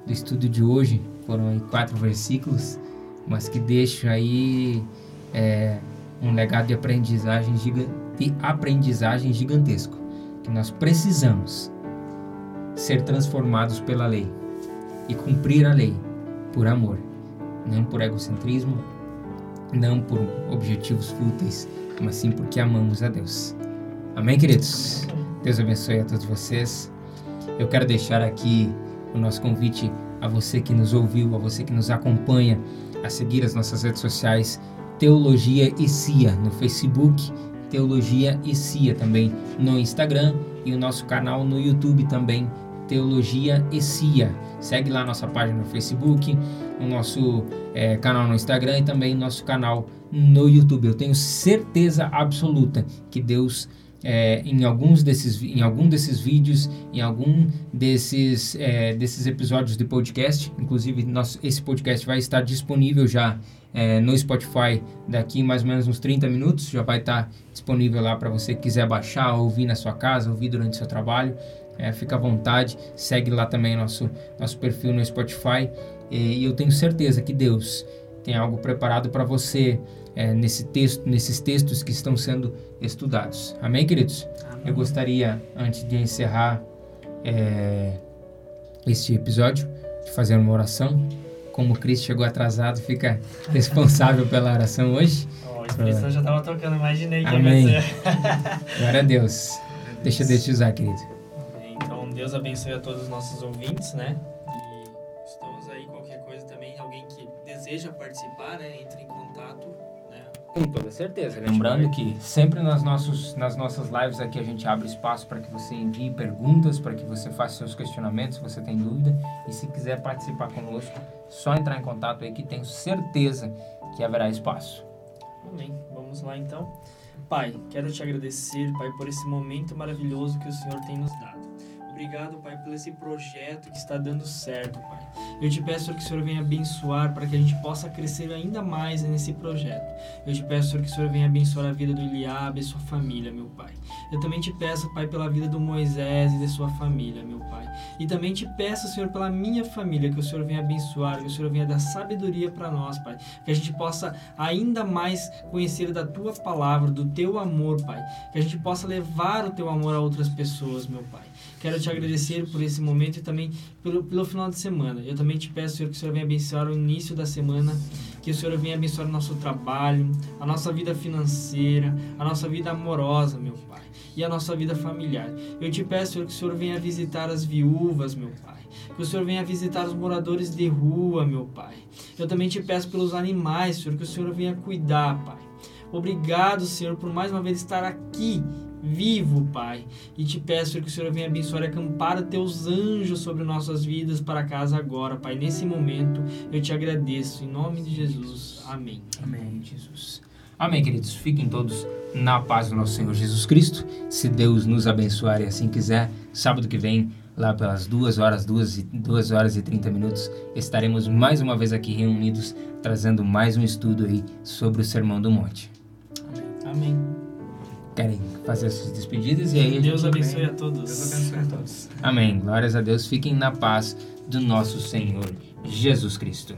do estudo de hoje foram quatro versículos, mas que deixam aí é, um legado de aprendizagem de aprendizagem gigantesco, que nós precisamos ser transformados pela lei e cumprir a lei por amor, não por egocentrismo, não por objetivos fúteis, mas sim porque amamos a Deus. Amém, queridos? Deus abençoe a todos vocês. Eu quero deixar aqui o nosso convite a você que nos ouviu, a você que nos acompanha, a seguir as nossas redes sociais, Teologia e Cia no Facebook, Teologia e Cia também no Instagram e o nosso canal no YouTube também, Teologia e Cia. Segue lá nossa página no Facebook, o nosso é, canal no Instagram e também nosso canal no YouTube. Eu tenho certeza absoluta que Deus é, em alguns desses em algum desses vídeos em algum desses é, desses episódios de podcast inclusive nosso, esse podcast vai estar disponível já é, no Spotify daqui mais ou menos uns 30 minutos. Já vai estar disponível lá para você quiser baixar ouvir na sua casa ouvir durante seu trabalho. É, fica à vontade segue lá também nosso nosso perfil no Spotify e, eu tenho certeza que Deus tem algo preparado para você é, nesse texto, nesses textos que estão sendo estudados. Amém, queridos? Amém. Eu gostaria, antes de encerrar é, este episódio, de fazer uma oração. Como o Cris chegou atrasado, fica responsável pela oração hoje. Oh, a inspiração já estava tocando, imaginei que Amém. ia ser. Glória a Deus. Deixa Deus te usar, querido. Então, Deus abençoe a todos os nossos ouvintes, né? Deseja participar, né? Entre em contato com toda certeza. Lembrando que sempre nas, nossos, nas nossas lives aqui a gente abre espaço para que você envie perguntas, para que você faça seus questionamentos, se você tem dúvida. E se quiser participar conosco, só entrar em contato aí que tenho certeza que haverá espaço. Amém. Vamos lá então. Pai, quero te agradecer, Pai, por esse momento maravilhoso que o Senhor tem nos dado. Obrigado, Pai, por esse projeto que está dando certo, Pai. Eu te peço que o Senhor venha abençoar para que a gente possa crescer ainda mais nesse projeto. Eu te peço que o Senhor venha abençoar a vida do Eliabe e sua família, meu Pai. Eu também te peço, Pai, pela vida do Moisés e de sua família, meu Pai. E também te peço, Senhor, pela minha família, que o Senhor venha abençoar, que o Senhor venha dar sabedoria para nós, Pai. Que a gente possa ainda mais conhecer da tua palavra, do teu amor, Pai. Que a gente possa levar o teu amor a outras pessoas, meu Pai. Quero te agradecer por esse momento e também pelo, pelo final de semana. Eu também te peço, Senhor, que o Senhor venha abençoar o início da semana, que o Senhor venha abençoar o nosso trabalho, a nossa vida financeira, a nossa vida amorosa, meu Pai, e a nossa vida familiar. Eu te peço, Senhor, que o Senhor venha visitar as viúvas, meu Pai. Que o Senhor venha visitar os moradores de rua, meu Pai. Eu também te peço pelos animais, Senhor, que o Senhor venha cuidar, Pai. Obrigado, Senhor, por mais uma vez estar aqui vivo, Pai. E te peço que o Senhor venha abençoar e acampar teus anjos sobre nossas vidas para casa agora, Pai. Nesse momento eu te agradeço. Em nome de Jesus. Amém. Amém, Jesus. Amém, queridos. Fiquem todos na paz do nosso Senhor Jesus Cristo. Se Deus nos abençoar e assim quiser, sábado que vem, lá pelas duas horas, duas, e, duas horas e 30 minutos, estaremos mais uma vez aqui reunidos, trazendo mais um estudo aí sobre o Sermão do Monte. Amém. Querem fazer as suas despedidas e aí Deus abençoe a todos. Deus abençoe a todos. Amém. Glórias a Deus. Fiquem na paz do nosso Senhor Jesus Cristo.